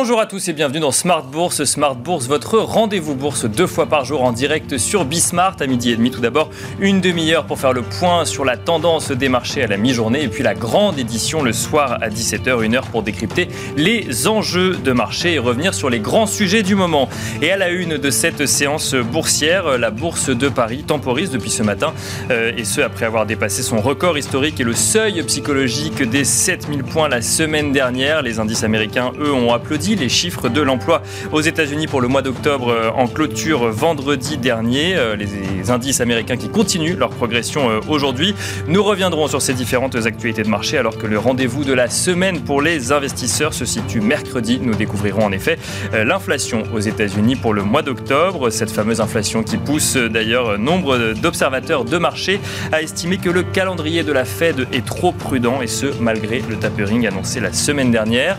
Bonjour à tous et bienvenue dans Smart Bourse. Smart Bourse, votre rendez-vous bourse deux fois par jour en direct sur Bismart à midi et demi. Tout d'abord, une demi-heure pour faire le point sur la tendance des marchés à la mi-journée et puis la grande édition le soir à 17h, une heure pour décrypter les enjeux de marché et revenir sur les grands sujets du moment. Et à la une de cette séance boursière, la bourse de Paris temporise depuis ce matin euh, et ce après avoir dépassé son record historique et le seuil psychologique des 7000 points la semaine dernière. Les indices américains, eux, ont les chiffres de l'emploi aux États-Unis pour le mois d'octobre euh, en clôture vendredi dernier. Euh, les indices américains qui continuent leur progression euh, aujourd'hui. Nous reviendrons sur ces différentes actualités de marché alors que le rendez-vous de la semaine pour les investisseurs se situe mercredi. Nous découvrirons en effet l'inflation aux États-Unis pour le mois d'octobre. Cette fameuse inflation qui pousse d'ailleurs nombre d'observateurs de marché à estimer que le calendrier de la Fed est trop prudent et ce malgré le tapering annoncé la semaine dernière.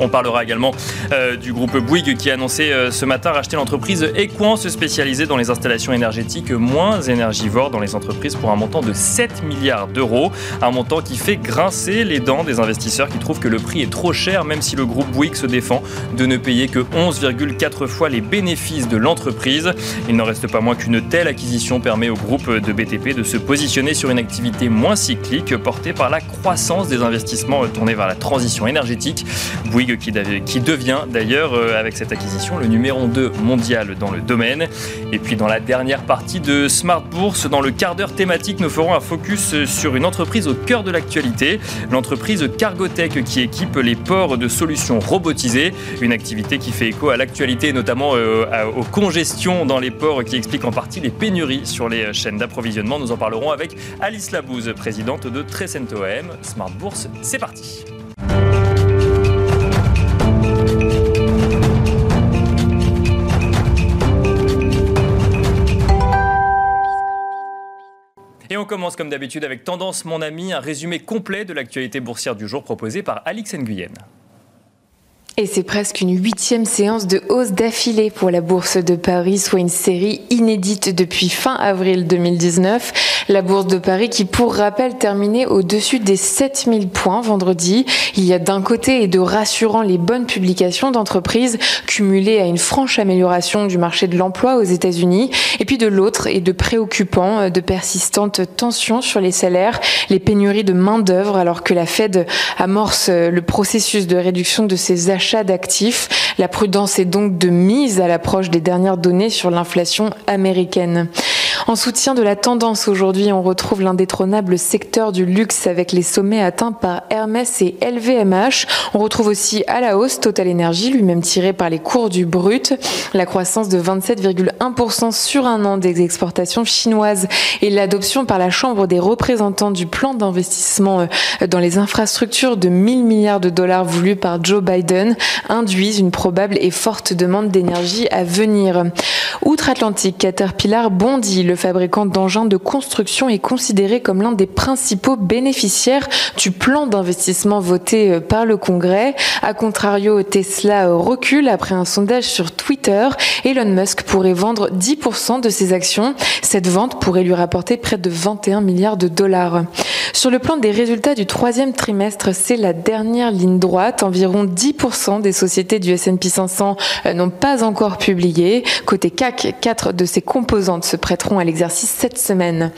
On parlera également euh, du groupe Bouygues qui a annoncé euh, ce matin racheter l'entreprise Equance spécialisée dans les installations énergétiques moins énergivores dans les entreprises pour un montant de 7 milliards d'euros. Un montant qui fait grincer les dents des investisseurs qui trouvent que le prix est trop cher même si le groupe Bouygues se défend de ne payer que 11,4 fois les bénéfices de l'entreprise. Il n'en reste pas moins qu'une telle acquisition permet au groupe de BTP de se positionner sur une activité moins cyclique portée par la croissance des investissements tournés vers la transition énergétique qui, devient d'ailleurs euh, avec cette acquisition le numéro 2 mondial dans le domaine. Et puis dans la dernière partie de Smart Bourse, dans le quart d'heure thématique, nous ferons un focus sur une entreprise au cœur de l'actualité, l'entreprise Cargotech qui équipe les ports de solutions robotisées, une activité qui fait écho à l'actualité, notamment euh, aux congestions dans les ports qui explique en partie les pénuries sur les chaînes d'approvisionnement. Nous en parlerons avec Alice Labouze, présidente de Trecento AM. Smart Bourse, c'est parti. Et on commence comme d'habitude avec Tendance Mon Ami, un résumé complet de l'actualité boursière du jour proposé par Alix Nguyen. Et c'est presque une huitième séance de hausse d'affilée pour la Bourse de Paris, soit une série inédite depuis fin avril 2019. La Bourse de Paris qui, pour rappel, terminait au-dessus des 7000 points vendredi. Il y a d'un côté et de rassurant les bonnes publications d'entreprises cumulées à une franche amélioration du marché de l'emploi aux États-Unis. Et puis de l'autre et de préoccupants, de persistantes tensions sur les salaires, les pénuries de main-d'œuvre alors que la Fed amorce le processus de réduction de ses achats d'actifs. La prudence est donc de mise à l'approche des dernières données sur l'inflation américaine. En soutien de la tendance aujourd'hui, on retrouve l'indétrônable secteur du luxe avec les sommets atteints par Hermès et LVMH. On retrouve aussi à la hausse Total Energy, lui-même tiré par les cours du brut. La croissance de 27,1% sur un an des exportations chinoises et l'adoption par la Chambre des représentants du plan d'investissement euh, dans les infrastructures de 1000 milliards de dollars voulus par Joe Biden induisent une probable et forte demande d'énergie à venir. Outre-Atlantique, Caterpillar bondit. Fabricant d'engins de construction est considéré comme l'un des principaux bénéficiaires du plan d'investissement voté euh, par le Congrès. A contrario, Tesla recule après un sondage sur Twitter. Elon Musk pourrait vendre 10% de ses actions. Cette vente pourrait lui rapporter près de 21 milliards de dollars. Sur le plan des résultats du troisième trimestre, c'est la dernière ligne droite. Environ 10% des sociétés du S&P 500 euh, n'ont pas encore publié. Côté CAC, quatre de ses composantes se prêteront à l'exercice cette semaine.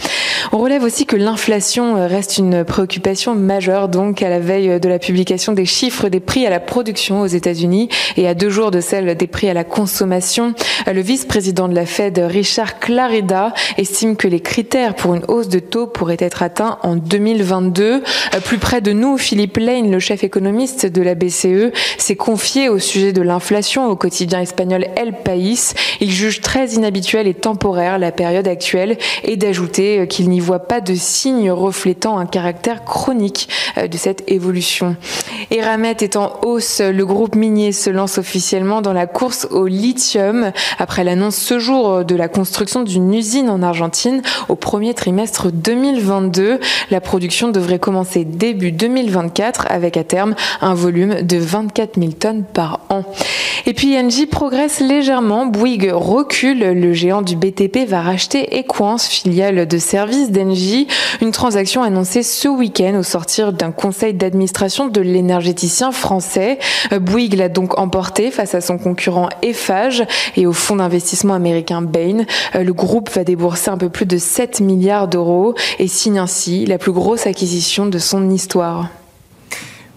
On relève aussi que l'inflation euh, reste une préoccupation majeure, donc à la veille de la publication des chiffres des prix à la production aux États-Unis et à deux jours de celle des prix à la consommation. Euh, le vice-président de la Fed, Richard Clarida, estime que les critères pour une hausse de taux pourraient être atteints en 2022. Euh, plus près de nous, Philippe Lane, le chef économiste de la BCE, s'est confié au sujet de l'inflation au quotidien espagnol El País. Il juge très inhabituel et temporaire la période actuelle et d'ajouter qu'il n'y voit pas de signes reflétant un caractère chronique euh, de cette évolution. Eramet est en hausse, le groupe minier se lance officiellement dans la course au lithium après l'annonce ce jour de la construction d'une usine en Argentine au premier trimestre 2022. La production devrait commencer début 2024 avec à terme un volume de 24 000 tonnes par an. Et puis Engie progresse légèrement. Bouygues recule. Le géant du BTP va racheter Equance, filiale de service d'Engie. Une transaction annoncée ce week-end au sortir d'un conseil d'administration de l'énergéticien français. Bouygues l'a donc emporté face à son concurrent Eiffage et au fonds d'investissement américain Bain. Le groupe va débourser un peu plus de 7 milliards d'euros et signe ainsi la plus grosse acquisition de son histoire.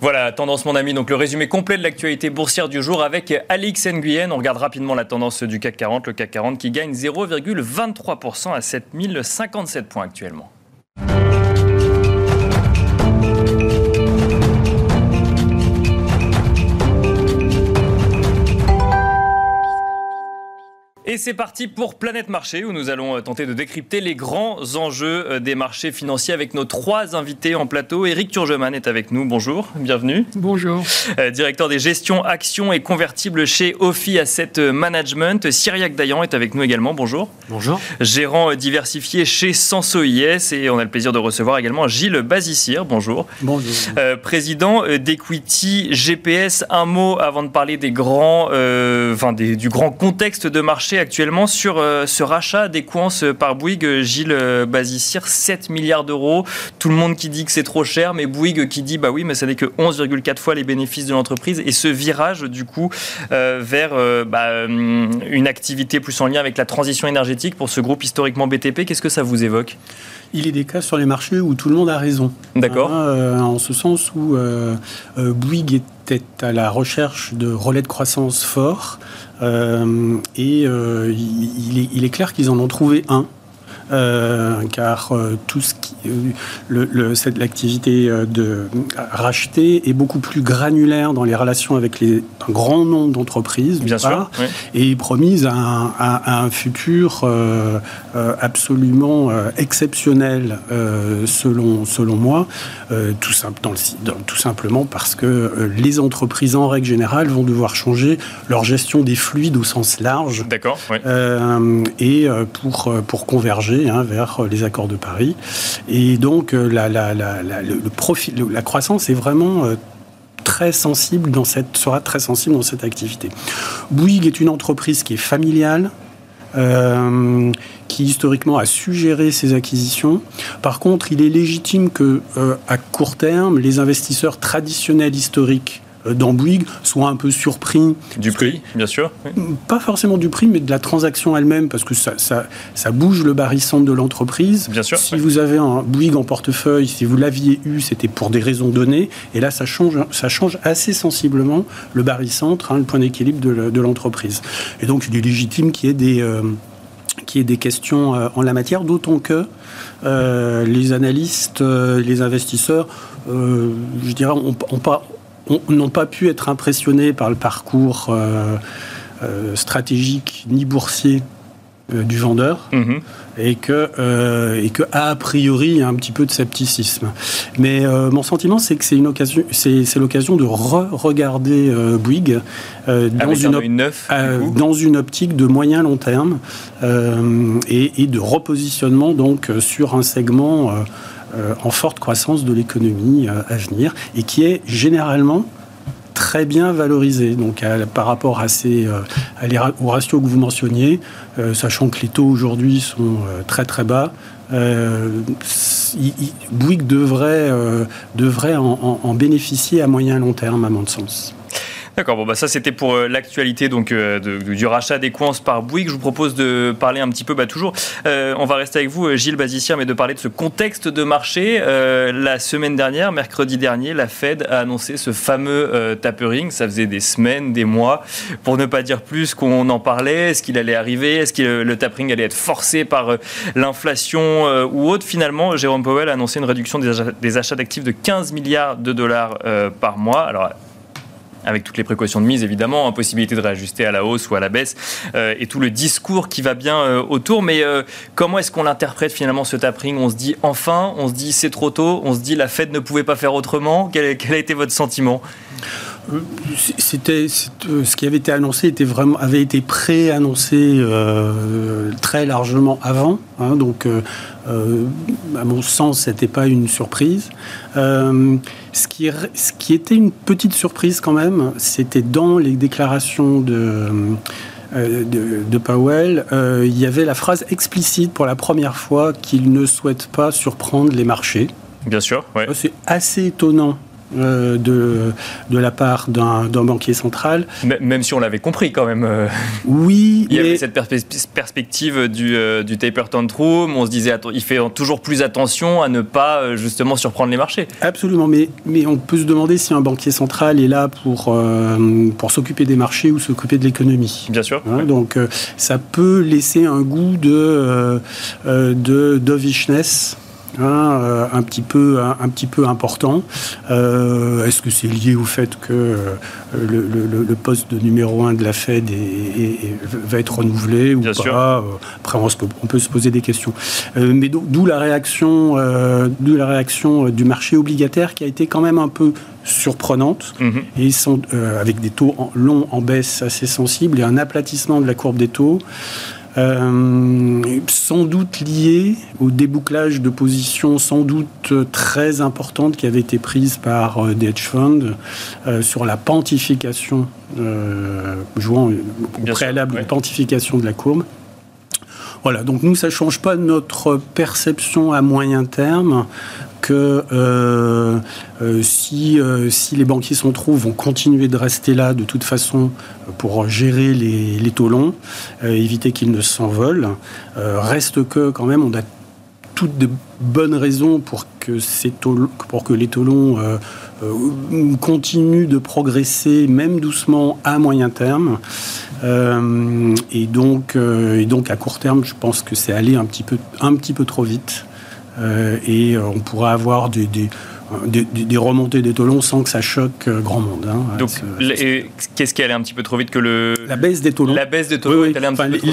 Voilà, tendance mon ami, donc le résumé complet de l'actualité boursière du jour avec Alix Nguyen. On regarde rapidement la tendance du CAC 40, le CAC 40 qui gagne 0,23% à 7057 points actuellement. Et c'est parti pour Planète Marché où nous allons euh, tenter de décrypter les grands enjeux euh, des marchés financiers avec nos trois invités en plateau. Éric Turgeman est avec nous. Bonjour, bienvenue. Bonjour. Euh, directeur des gestions actions et convertibles chez Ophi Asset Management. Cyriac Dayan est avec nous également. Bonjour. Bonjour. Gérant diversifié chez Sanso IS et on a le plaisir de recevoir également Gilles Bazissir. Bonjour. Bonjour. président d'Equity GPS. Un mot avant de parler des grands, enfin du grand contexte de marché actuellement sur euh, ce rachat des par Bouygues, Gilles euh, Bazissir, 7 milliards d'euros. Tout le monde qui dit que c'est trop cher, mais Bouygues qui dit bah oui, mais ça n'est que 11,4 fois les bénéfices de l'entreprise. Et ce virage, du coup, euh, vers bah, une activité plus en lien avec la transition énergétique pour ce groupe historiquement BTP, qu'est-ce que ça vous évoque? Il est des cas sur les marchés où tout le monde a raison. D'accord. Hein, en ce sens où Bouygues était à la recherche de relais de croissance forts. Euh, et euh, il, est, clair qu'ils en ont trouvé un. Euh, car tout ce qui, le, l'activité de racheter est beaucoup plus granulaire dans les relations avec les, un grand nombre d'entreprises, bien sûr, et promise à un, futur absolument exceptionnel, selon, selon moi, tout, simple, dans le, tout simplement parce que les entreprises, en règle générale, vont devoir changer leur gestion des fluides au sens large. D'accord. Euh, et euh, pour, euh, pour converger hein, vers les accords de Paris. Et donc, la, la, croissance est vraiment très sensible dans cette, sera très sensible dans cette activité. Bouygues est une entreprise qui est familiale, qui historiquement a su gérer ses acquisitions. Par contre, il est légitime que, à court terme, les investisseurs traditionnels historiques euh, dans Bouygues soient un peu surpris. Du prix, bien sûr. Pas forcément du prix, mais de la transaction elle-même, parce que ça, ça, ça bouge le barycentre de l'entreprise. Bien sûr. Si vous avez un Bouygues en portefeuille, si vous l'aviez eu, c'était pour des raisons données. Et là, ça change, ça change assez sensiblement le barycentre, hein, le point d'équilibre de l'entreprise. Et donc, il est légitime qu'il y ait des... Euh, qu'il y ait des questions euh, en la matière, d'autant que les analystes, les investisseurs, je dirais, ont pas n'ont pas pu être impressionnés par le parcours euh, euh, stratégique ni boursier euh, du vendeur mhm. et que et que a priori il y a un petit peu de scepticisme. Mais mon sentiment c'est que c'est une occasion c'est l'occasion de re-regarder Bouygues dans une, dans une optique de moyen long terme et, et, de repositionnement donc sur un segment en forte croissance de l'économie euh, à venir et qui est généralement très bien valorisé. Donc, par rapport à ces, euh, que vous mentionniez, sachant que les taux aujourd'hui sont très très bas, Bouygues devrait, devrait en, en, bénéficier à moyen et long terme, à mon sens. D'accord, bon, bah ça c'était pour euh, l'actualité donc euh, du rachat des coins par Bouygues. Je vous propose de parler un petit peu, bah, toujours, euh, on va rester avec vous, Gilles Bazissière, mais de parler de ce contexte de marché. la semaine dernière, mercredi dernier, la Fed a annoncé ce fameux tapering. Ça faisait des semaines, des mois, pour ne pas dire plus qu'on en parlait. Est-ce qu'il allait arriver Est-ce que le tapering allait être forcé par l'inflation ou autre Finalement, Jérôme Powell a annoncé une réduction des achats d'actifs de 15 milliards de dollars par mois. Alors, avec toutes les précautions de mise évidemment, impossibilité de réajuster à la hausse ou à la baisse, euh, et tout le discours qui va bien euh, autour. Mais euh, comment est-ce qu'on l'interprète finalement ce tapering? On se dit enfin, on se dit c'est trop tôt, on se dit la Fed ne pouvait pas faire autrement. Quel, a été votre sentiment? C'était ce qui avait été annoncé était vraiment avait été pré-annoncé très largement avant. Hein, donc, à mon sens, c'était pas une surprise. Ce, qui, ce qui était une petite surprise quand même, c'était dans les déclarations de de, Powell, il y avait la phrase explicite pour la première fois qu'il ne souhaite pas surprendre les marchés. Bien sûr, ouais. C'est assez étonnant euh, de, de la part d'un banquier central. Même si on l'avait compris quand même. Euh. Oui. Il y avait cette perspective du, euh, du taper tantrum. On se disait, il fait toujours plus attention à ne pas justement surprendre les marchés. Absolument. Mais, mais on peut se demander si un banquier central est là pour, pour s'occuper des marchés ou s'occuper de l'économie. Bien sûr. Hein, donc ça peut laisser un goût de, de dovishness Hein, euh, un, petit peu, un, petit peu important. Euh, est-ce que c'est lié au fait que euh, le, poste de numéro un de la Fed va être renouvelé ou pas? Après, on, peut se poser des questions. mais d'où la réaction, d'où la réaction du marché obligataire qui a été quand même un peu surprenante et sont, avec des taux longs en baisse assez sensibles et un aplatissement de la courbe des taux. Euh, sans doute lié au débouclage de positions sans doute très importantes qui avaient été prises par euh, des hedge funds euh, sur la pantification, jouant au préalable une pantification de la courbe. Voilà, donc nous, ça ne change pas notre perception à moyen terme que euh, euh, si, euh, si les banquiers centraux vont continuer de rester là de toute façon pour gérer les, les taux longs, éviter qu'ils ne s'envolent, reste que quand même on a toutes de bonnes raisons pour que, ces pour que les taux longs continuent de progresser, même doucement, à moyen terme. Et, donc, et donc, à court terme, je pense que c'est aller un petit peu, un petit peu trop vite. Euh, et euh, on pourra avoir des, remontées des taux sans que ça choque euh, grand monde. Hein. Donc, qu'est-ce qui allait un petit peu trop vite que le... La baisse des taux La baisse des un petit peu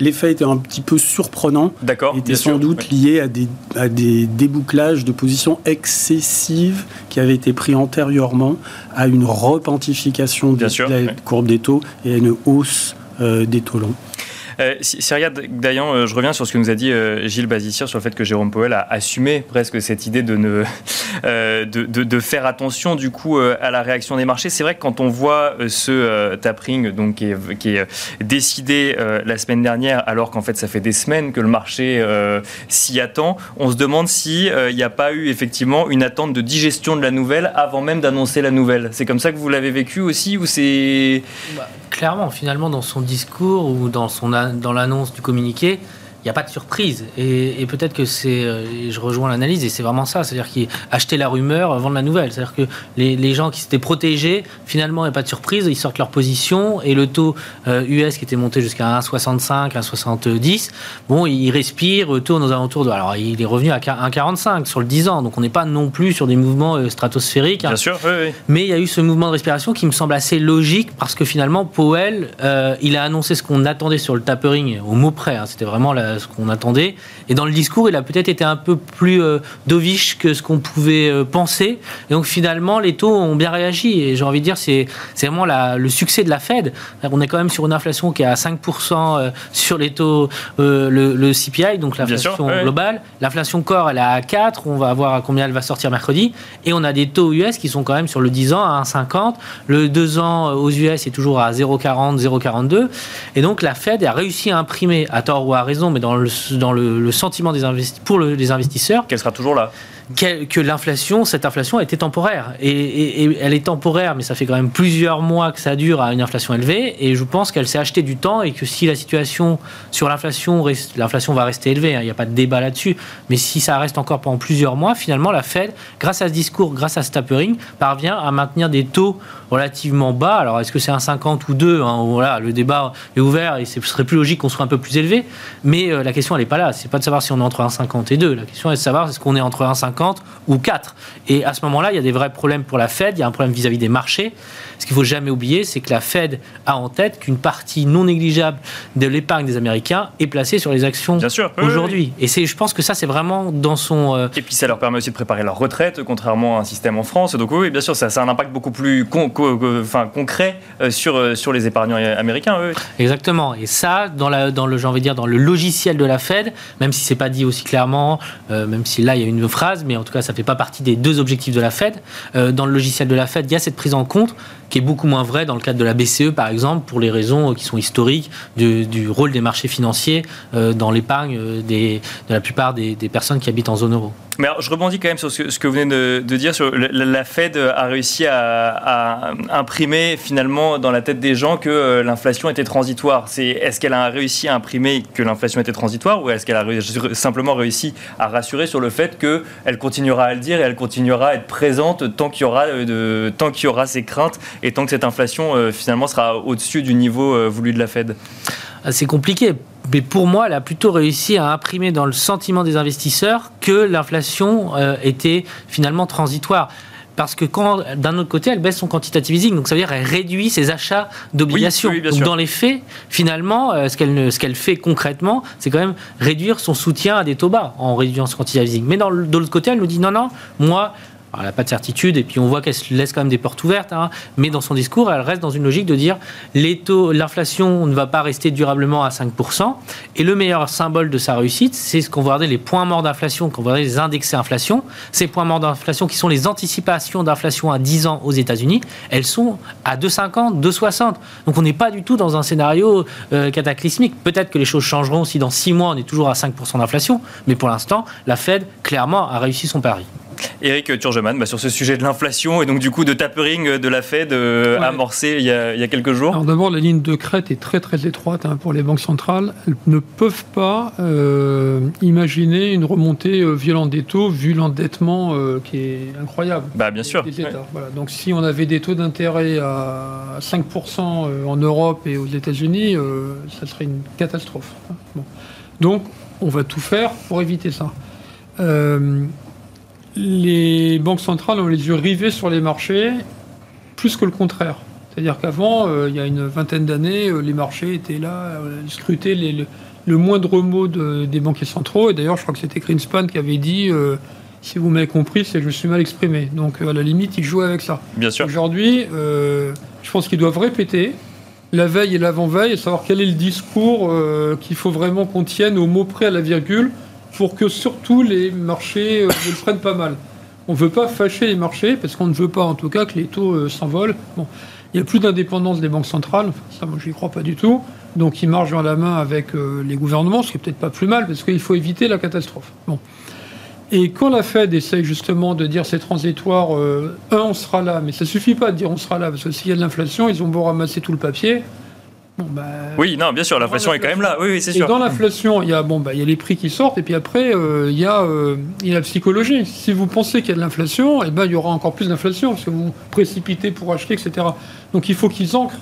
l'effet, était un petit peu surprenant. D'accord. était sans doute lié à des, à des débouclages de positions excessives qui avaient été pris antérieurement à une repentification de la courbe des taux et à une hausse des taux longs. Euh, Syria Dayan, euh, je reviens sur ce que nous a dit euh, Gilles Bazissier sur le fait que Jérôme Powell a assumé presque cette idée de, ne, de, de, faire attention du coup à la réaction des marchés. C'est vrai que quand on voit ce tapering donc, qui est, qui est décidé la semaine dernière, alors qu'en fait ça fait des semaines que le marché s'y attend, on se demande s'il n'y a pas eu effectivement une attente de digestion de la nouvelle avant même d'annoncer la nouvelle. C'est comme ça que vous l'avez vécu aussi ou c'est... Bah, clairement, finalement, dans son discours ou dans dans l'annonce du communiqué, n'y a pas de surprise. Et, peut-être que c'est, euh, je rejoins l'analyse, et c'est vraiment ça, c'est-à-dire qu'ils achetaient la rumeur, vendre la nouvelle. C'est-à-dire que les, les gens qui s'étaient protégés, finalement, il n'y a pas de surprise, ils sortent leur position, et le taux US euh, qui était monté jusqu'à 1,65, 1,70, bon, il respire, tourne aux alentours de... Alors, il est revenu à 1,45 sur le 10 ans, donc on n'est pas non plus sur des mouvements euh, stratosphériques. Hein. Bien sûr, oui, oui. Mais il y a eu ce mouvement de respiration qui me semble assez logique, parce que finalement, Powell, il a annoncé ce qu'on attendait sur le tapering, au mot près, hein. c'était vraiment la ce qu'on attendait. Et dans le discours, il a peut-être été un peu plus euh, dovish que ce qu'on pouvait euh, penser. Et donc finalement, les taux ont bien réagi. Et j'ai envie de dire, c'est vraiment la, le succès de la Fed. On est quand même sur une inflation qui est à 5% euh, sur les taux, le, CPI, donc l'inflation globale. L'inflation core, elle est à 4. On va voir à combien elle va sortir mercredi. Et on a des taux US qui sont quand même sur le 10 ans à 1,50. Le 2 ans aux US est toujours à 0,40, 0,42. Et donc la Fed a réussi à imprimer, à tort ou à raison, mais dans le, dans le, sentiment des pour les investisseurs. Qu'elle sera toujours là que l'inflation, cette inflation a été temporaire. Et, elle est temporaire, mais ça fait quand même plusieurs mois que ça dure à une inflation élevée. Et je pense qu'elle s'est acheté du temps et que si la situation sur l'inflation, l'inflation va rester élevée, hein, il n'y a pas de débat là-dessus. Mais si ça reste encore pendant plusieurs mois, finalement, la Fed, grâce à ce discours, grâce à ce tapering, parvient à maintenir des taux relativement bas. Alors, est-ce que c'est un 50 ou 2 hein, Voilà, le débat est ouvert et ce serait plus logique qu'on soit un peu plus élevé. Mais euh, la question, elle n'est pas là. C'est pas de savoir si on est entre 1,50 et 2. La question est de savoir est-ce qu'on est entre 1,50 3,50 ou 4. Et à ce moment-là, il y a des vrais problèmes pour la Fed, il y a un problème vis-à-vis des marchés. Ce qu'il faut jamais oublier, c'est que la Fed a en tête qu'une partie non négligeable de l'épargne des Américains est placée sur les actions aujourd'hui. Et c'est, je pense que ça, c'est vraiment dans son. Euh, Et puis ça leur permet aussi de préparer leur retraite, contrairement à un système en France. Donc oui, bien sûr, ça, a un impact beaucoup plus enfin, concret euh, sur, euh, sur les épargnants américains. Exactement. Et ça, dans, la, dans le, j'ai envie de dire, dans le logiciel de la Fed, même si c'est pas dit aussi clairement, même si là il y a une phrase, mais en tout cas ça fait pas partie des deux objectifs de la Fed. dans le logiciel de la Fed, il y a cette prise en compte qui est beaucoup moins vrai dans le cadre de la BCE, par exemple, pour les raisons qui sont historiques du, rôle des marchés financiers euh, dans l'épargne euh, de la plupart des personnes qui habitent en zone euro. Mais alors, je rebondis quand même sur ce que, vous venez de, dire. La, Fed a réussi à, imprimer finalement dans la tête des gens que euh, l'inflation était transitoire. C'est est-ce qu'elle a réussi à imprimer que l'inflation était transitoire ou est-ce qu'elle a simplement réussi à rassurer sur le fait qu'elle continuera à le dire et elle continuera à être présente tant qu'il y aura tant qu'il y aura ces craintes et tant que cette inflation euh, finalement sera au-dessus du niveau euh, voulu de la Fed. Ah, c'est compliqué mais pour moi, elle a plutôt réussi à imprimer dans le sentiment des investisseurs que l'inflation euh, était finalement transitoire parce que quand d'un autre côté elle baisse son quantitative easing, donc ça veut dire qu'elle réduit ses achats d'obligations. donc dans les faits, finalement, euh, ce qu'elle ce fait concrètement, c'est quand même réduire son soutien à des taux bas en réduisant son quantitative easing. Mais dans de l'autre côté, elle nous dit non non, moi elle n'a pas de certitude, et puis on voit qu'elle se laisse quand même des portes ouvertes, hein. mais dans son discours, elle reste dans une logique de dire les taux, l'inflation ne va pas rester durablement à 5%, et le meilleur symbole de sa réussite, c'est ce qu'on va regarder les points morts d'inflation, qu'on va regarder les indexés inflation. Ces points morts d'inflation qui sont les anticipations d'inflation à 10 ans aux États-Unis, elles sont à 2,50, 2,60. Donc on n'est pas du tout dans un scénario euh, cataclysmique. Peut-être que les choses changeront si dans 6 mois on est toujours à 5% d'inflation, mais pour l'instant, la Fed, clairement, a réussi son pari. Eric Turgeman, bah, sur ce sujet de l'inflation et donc du coup de tapering de la Fed euh, amorcé il y, a, quelques jours Alors d'abord, la ligne de crête est très très étroite hein, pour les banques centrales. Elles ne peuvent pas euh, imaginer une remontée euh, violente des taux vu l'endettement qui est incroyable. Bah, bien sûr. Donc si on avait des taux d'intérêt à 5% en Europe et aux États-Unis, ça serait une catastrophe. Donc on va tout faire pour éviter ça les banques centrales ont les yeux rivés sur les marchés plus que le contraire. C'est-à-dire qu'avant, euh, il y a une vingtaine d'années, euh, les marchés étaient là, euh, scrutaient le, moindre mot des banquiers centraux. Et d'ailleurs, je crois que c'était Greenspan qui avait dit si vous m'avez compris, c'est que je me suis mal exprimé. Donc, à la limite, ils jouaient avec ça. Bien sûr. Aujourd'hui, je pense qu'ils doivent répéter la veille et l'avant-veille et savoir quel est le discours qu'il faut vraiment qu'on tienne au mot près à la virgule pour que surtout les marchés euh, ne le prennent pas mal. On ne veut pas fâcher les marchés, parce qu'on ne veut pas en tout cas que les taux euh, s'envolent. Il n'y a plus d'indépendance des banques centrales, ça moi je n'y crois pas du tout. Donc ils marchent dans la main avec euh, les gouvernements, ce qui est peut-être pas plus mal, parce qu'il faut éviter la catastrophe. Bon. Et quand la Fed essaye justement de dire c'est transitoire, un, on sera là, mais ça suffit pas de dire on sera là, parce que s'il y a de l'inflation, ils ont beau ramasser tout le papier, bah, oui, non, bien sûr, l'inflation est quand même là. Oui, oui c'est sûr. dans l'inflation, il y a bon, bah, il y a les prix qui sortent, et puis après, euh, il y a, euh, il y a la psychologie. Si vous pensez qu'il y a de l'inflation, eh ben, il y aura encore plus d'inflation parce que vous précipitez pour acheter, etc. Donc, il faut qu'ils ancrent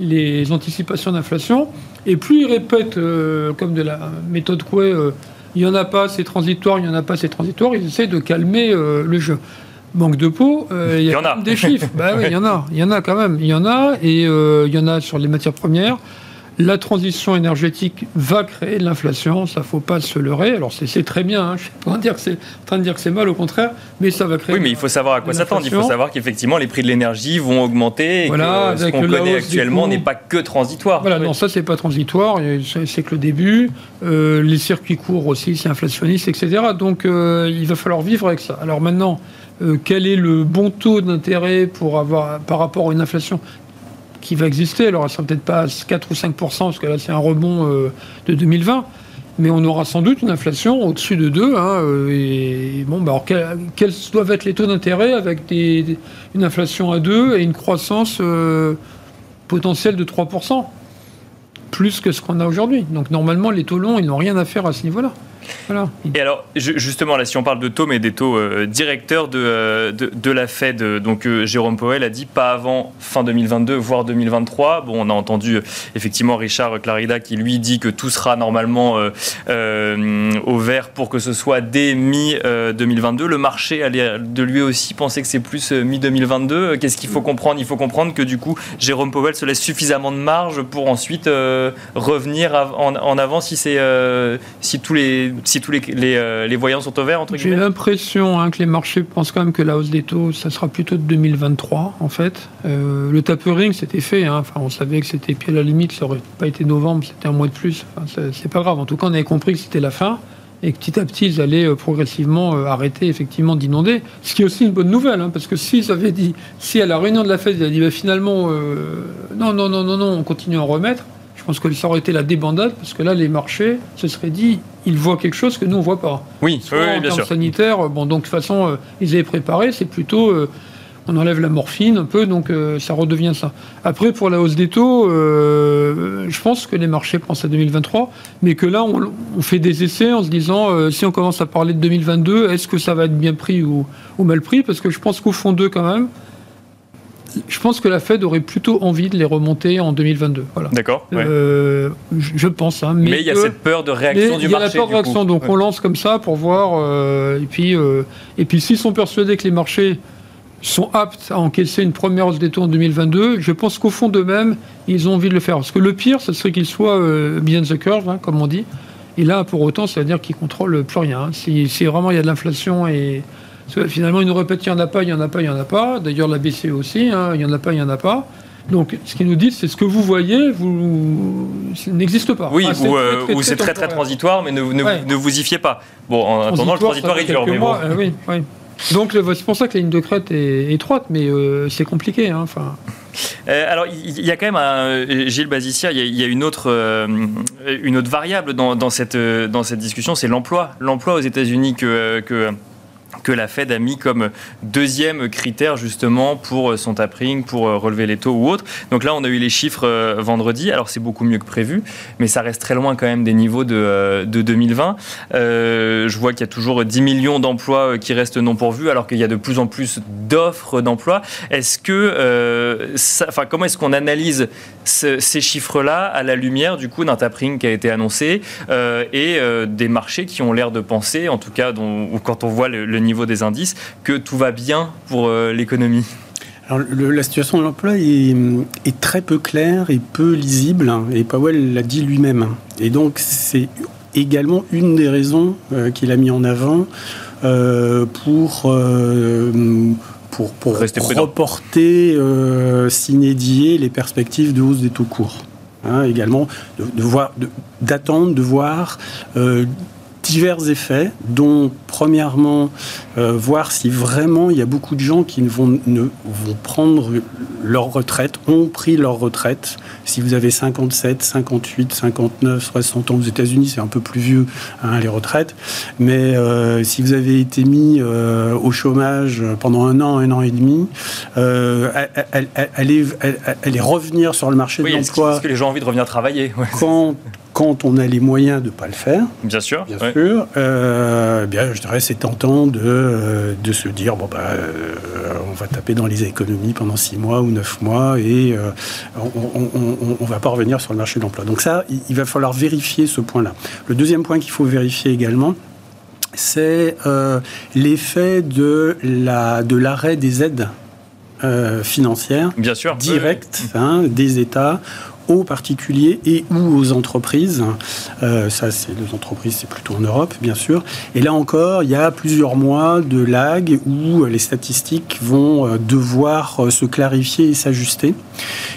les anticipations d'inflation, et plus ils répètent, euh, comme de la méthode Coué, il y en a pas, c'est transitoire, il y en a pas, c'est transitoire. Ils essaient de calmer le jeu manque de peau, euh, il y, a des chiffres. bah oui, il y en a, il y en a quand même, il y en a, et euh, il y en a sur les matières premières. La transition énergétique va créer de l'inflation, ça faut pas se leurrer. Alors c'est très bien, hein. je suis pas en dire que c'est train de dire que c'est mal, au contraire, mais ça va créer. Oui, mais il faut savoir à quoi s'attendre. Il faut savoir qu'effectivement les prix de l'énergie vont augmenter et que ce qu'on connaît actuellement n'est pas que transitoire. Voilà, non, ça c'est pas transitoire, c'est que le début. Euh, les circuits courts aussi, c'est inflationniste, etc. Donc il va falloir vivre avec ça. Alors maintenant. Euh, quel est le bon taux d'intérêt pour avoir par rapport à une inflation qui va exister? Alors, elle sera peut-être pas à 4 ou 5% parce que là, c'est un rebond euh, de 2020. Mais on aura sans doute une inflation au-dessus de 2. Hein, euh, et bon, bah, quels, doivent être les taux d'intérêt avec une inflation à 2 et une croissance potentielle de 3% plus que ce qu'on a aujourd'hui. Donc normalement, les taux longs, ils n'ont rien à faire à ce niveau-là. Et alors, ju- justement, là, si on parle de taux, mais des taux euh, directeurs de, euh, de, de la Fed, euh, donc Jérôme Powell a dit pas avant fin 2022, voire 2023. Bon, on a entendu effectivement Richard Clarida qui lui dit que tout sera normalement au vert pour que ce soit dès mi-2022. Le marché allait de lui aussi penser que c'est plus euh, mi-2022. Qu'est-ce qu'il faut comprendre? Il faut comprendre que du coup, Jérôme Powell se laisse suffisamment de marge pour ensuite revenir en, en avant si, c'est, si tous, les, si tous les, les, euh, les voyants sont au vert, entre J'ai guillemets l'impression hein, que les marchés pensent quand même que la hausse des taux, ça sera plutôt de 2023, en fait. Euh, le tapering, c'était fait. hein. Enfin, on savait que c'était, puis à la limite, ça aurait pas été novembre, c'était un mois de plus. Enfin, c'est- pas grave. En tout cas, on avait compris que c'était la fin et que petit à petit, ils allaient euh, progressivement arrêter effectivement d'inonder. Ce qui est aussi une bonne nouvelle, hein, parce que s'ils avaient dit, si à la réunion de la Fed, ils avaient dit bah, finalement, euh, non, non, non, non, non, on continue à en remettre, je pense que ça aurait été la débandade, parce que là, les marchés se seraient dit, ils voient quelque chose que nous, on voit pas. Oui, Soit oui, en bien sûr. sanitaires, bon, donc de toute façon, euh, ils avaient préparé, c'est plutôt, euh, on enlève la morphine un peu, donc euh, ça redevient ça. Après, pour la hausse des taux, euh, je pense que les marchés pensent à 2023, mais que là, on, on fait des essais en se disant, euh, si on commence à parler de 2022, est-ce que ça va être bien pris ou, ou mal pris? Parce que je pense qu'au fond d'eux, quand même, je pense que la Fed aurait plutôt envie de les remonter en 2022. Voilà. D'accord. ouais. Euh, je pense. hein, mais il y a cette peur de réaction du il y a marché. la peur de réaction, donc Ouais. on lance comme ça pour voir. euh, et puis, euh, et puis s'ils sont persuadés que les marchés sont aptes à encaisser une première hausse des taux en 2022, je pense qu'au fond d'eux-mêmes, ils ont envie de le faire. Parce que le pire, ce serait qu'ils soient behind the curve, hein, comme on dit. Et là, pour autant, ça veut dire qu'ils contrôlent plus rien. hein. Si, si vraiment il y a de l'inflation et finalement, ils nous répètent il n'y en a pas, il n'y en a pas, il n'y en a pas. D'ailleurs, la BCE aussi, hein, il n'y en a pas, il n'y en a pas. Donc, ce qu'ils nous disent, c'est ce que vous voyez, vous n'existe pas. Oui, Ah, ou, euh, ou c'est très très transitoire, mais ne, ne, Ouais. ne vous y fiez pas. Bon, en attendant, le transitoire est dur, mais bon. euh, oui, oui. Donc c'est pour ça que la ligne de crête est étroite, mais euh, c'est compliqué. hein, Euh, alors, il y a quand même, un, Gilles Bazicia, il y a, une, autre, euh, une autre variable dans, dans cette, dans cette discussion, c'est l'emploi. L'emploi aux États-Unis que, que, que la Fed a mis comme deuxième critère justement pour son tapering, pour euh, relever les taux ou autre. Donc là, on a eu les chiffres euh, vendredi. Alors c'est beaucoup mieux que prévu, mais ça reste très loin quand même des niveaux de, euh, de 2020. Euh, je vois qu'il y a toujours 10 millions d'emplois euh, qui restent non pourvus, alors qu'il y a de plus en plus d'offres d'emplois. Est-ce que, euh, enfin, comment est-ce qu'on analyse ce- ces chiffres-là à la lumière du coup d'un tapering qui a été annoncé euh, et euh, des marchés qui ont l'air de penser, en tout cas, dont- quand on voit le, le niveau des indices, que tout va bien pour euh, l'économie. Alors, le- la situation de l'emploi est, est très peu claire et peu lisible, hein, et Powell l'a dit lui-même. Et donc, c'est également une des raisons euh, qu'il a mis en avant euh, pour, euh, pour, pour reporter euh, sine die les perspectives de hausse des taux courts. Hein, également, de, de voir, de- d'attendre, de, voir euh, divers effets, dont premièrement euh, voir si vraiment il y a beaucoup de gens qui ne vont, ne vont prendre leur retraite, ont pris leur retraite. Si vous avez 57, 58, 59, 60 ans aux États-Unis, c'est un peu plus vieux hein, les retraites. Mais euh, si vous avez été mis euh, au chômage pendant un an, un an et demi, allez, allez, revenir sur le marché Oui, de l'emploi est-ce que les gens ont envie de revenir travailler? Ouais, quand, quand on a les moyens de ne pas le faire. Bien sûr. Bien ouais. sûr. Euh, bien, je dirais c'est tentant de, euh, de se dire bon bah euh, on va taper dans les économies pendant six mois ou neuf mois et euh, on, on va pas revenir sur le marché de l'emploi. Donc ça, il, va falloir vérifier ce point-là. Le deuxième point qu'il faut vérifier également, c'est l'effet de la de l'arrêt des aides euh, financières Bien sûr. directes hein, des États aux particuliers et ou aux entreprises. Euh, ça, c'est les entreprises, c'est plutôt en Europe, bien sûr. Et là encore, il y a plusieurs mois de lag où les statistiques vont euh, devoir euh, se clarifier et s'ajuster.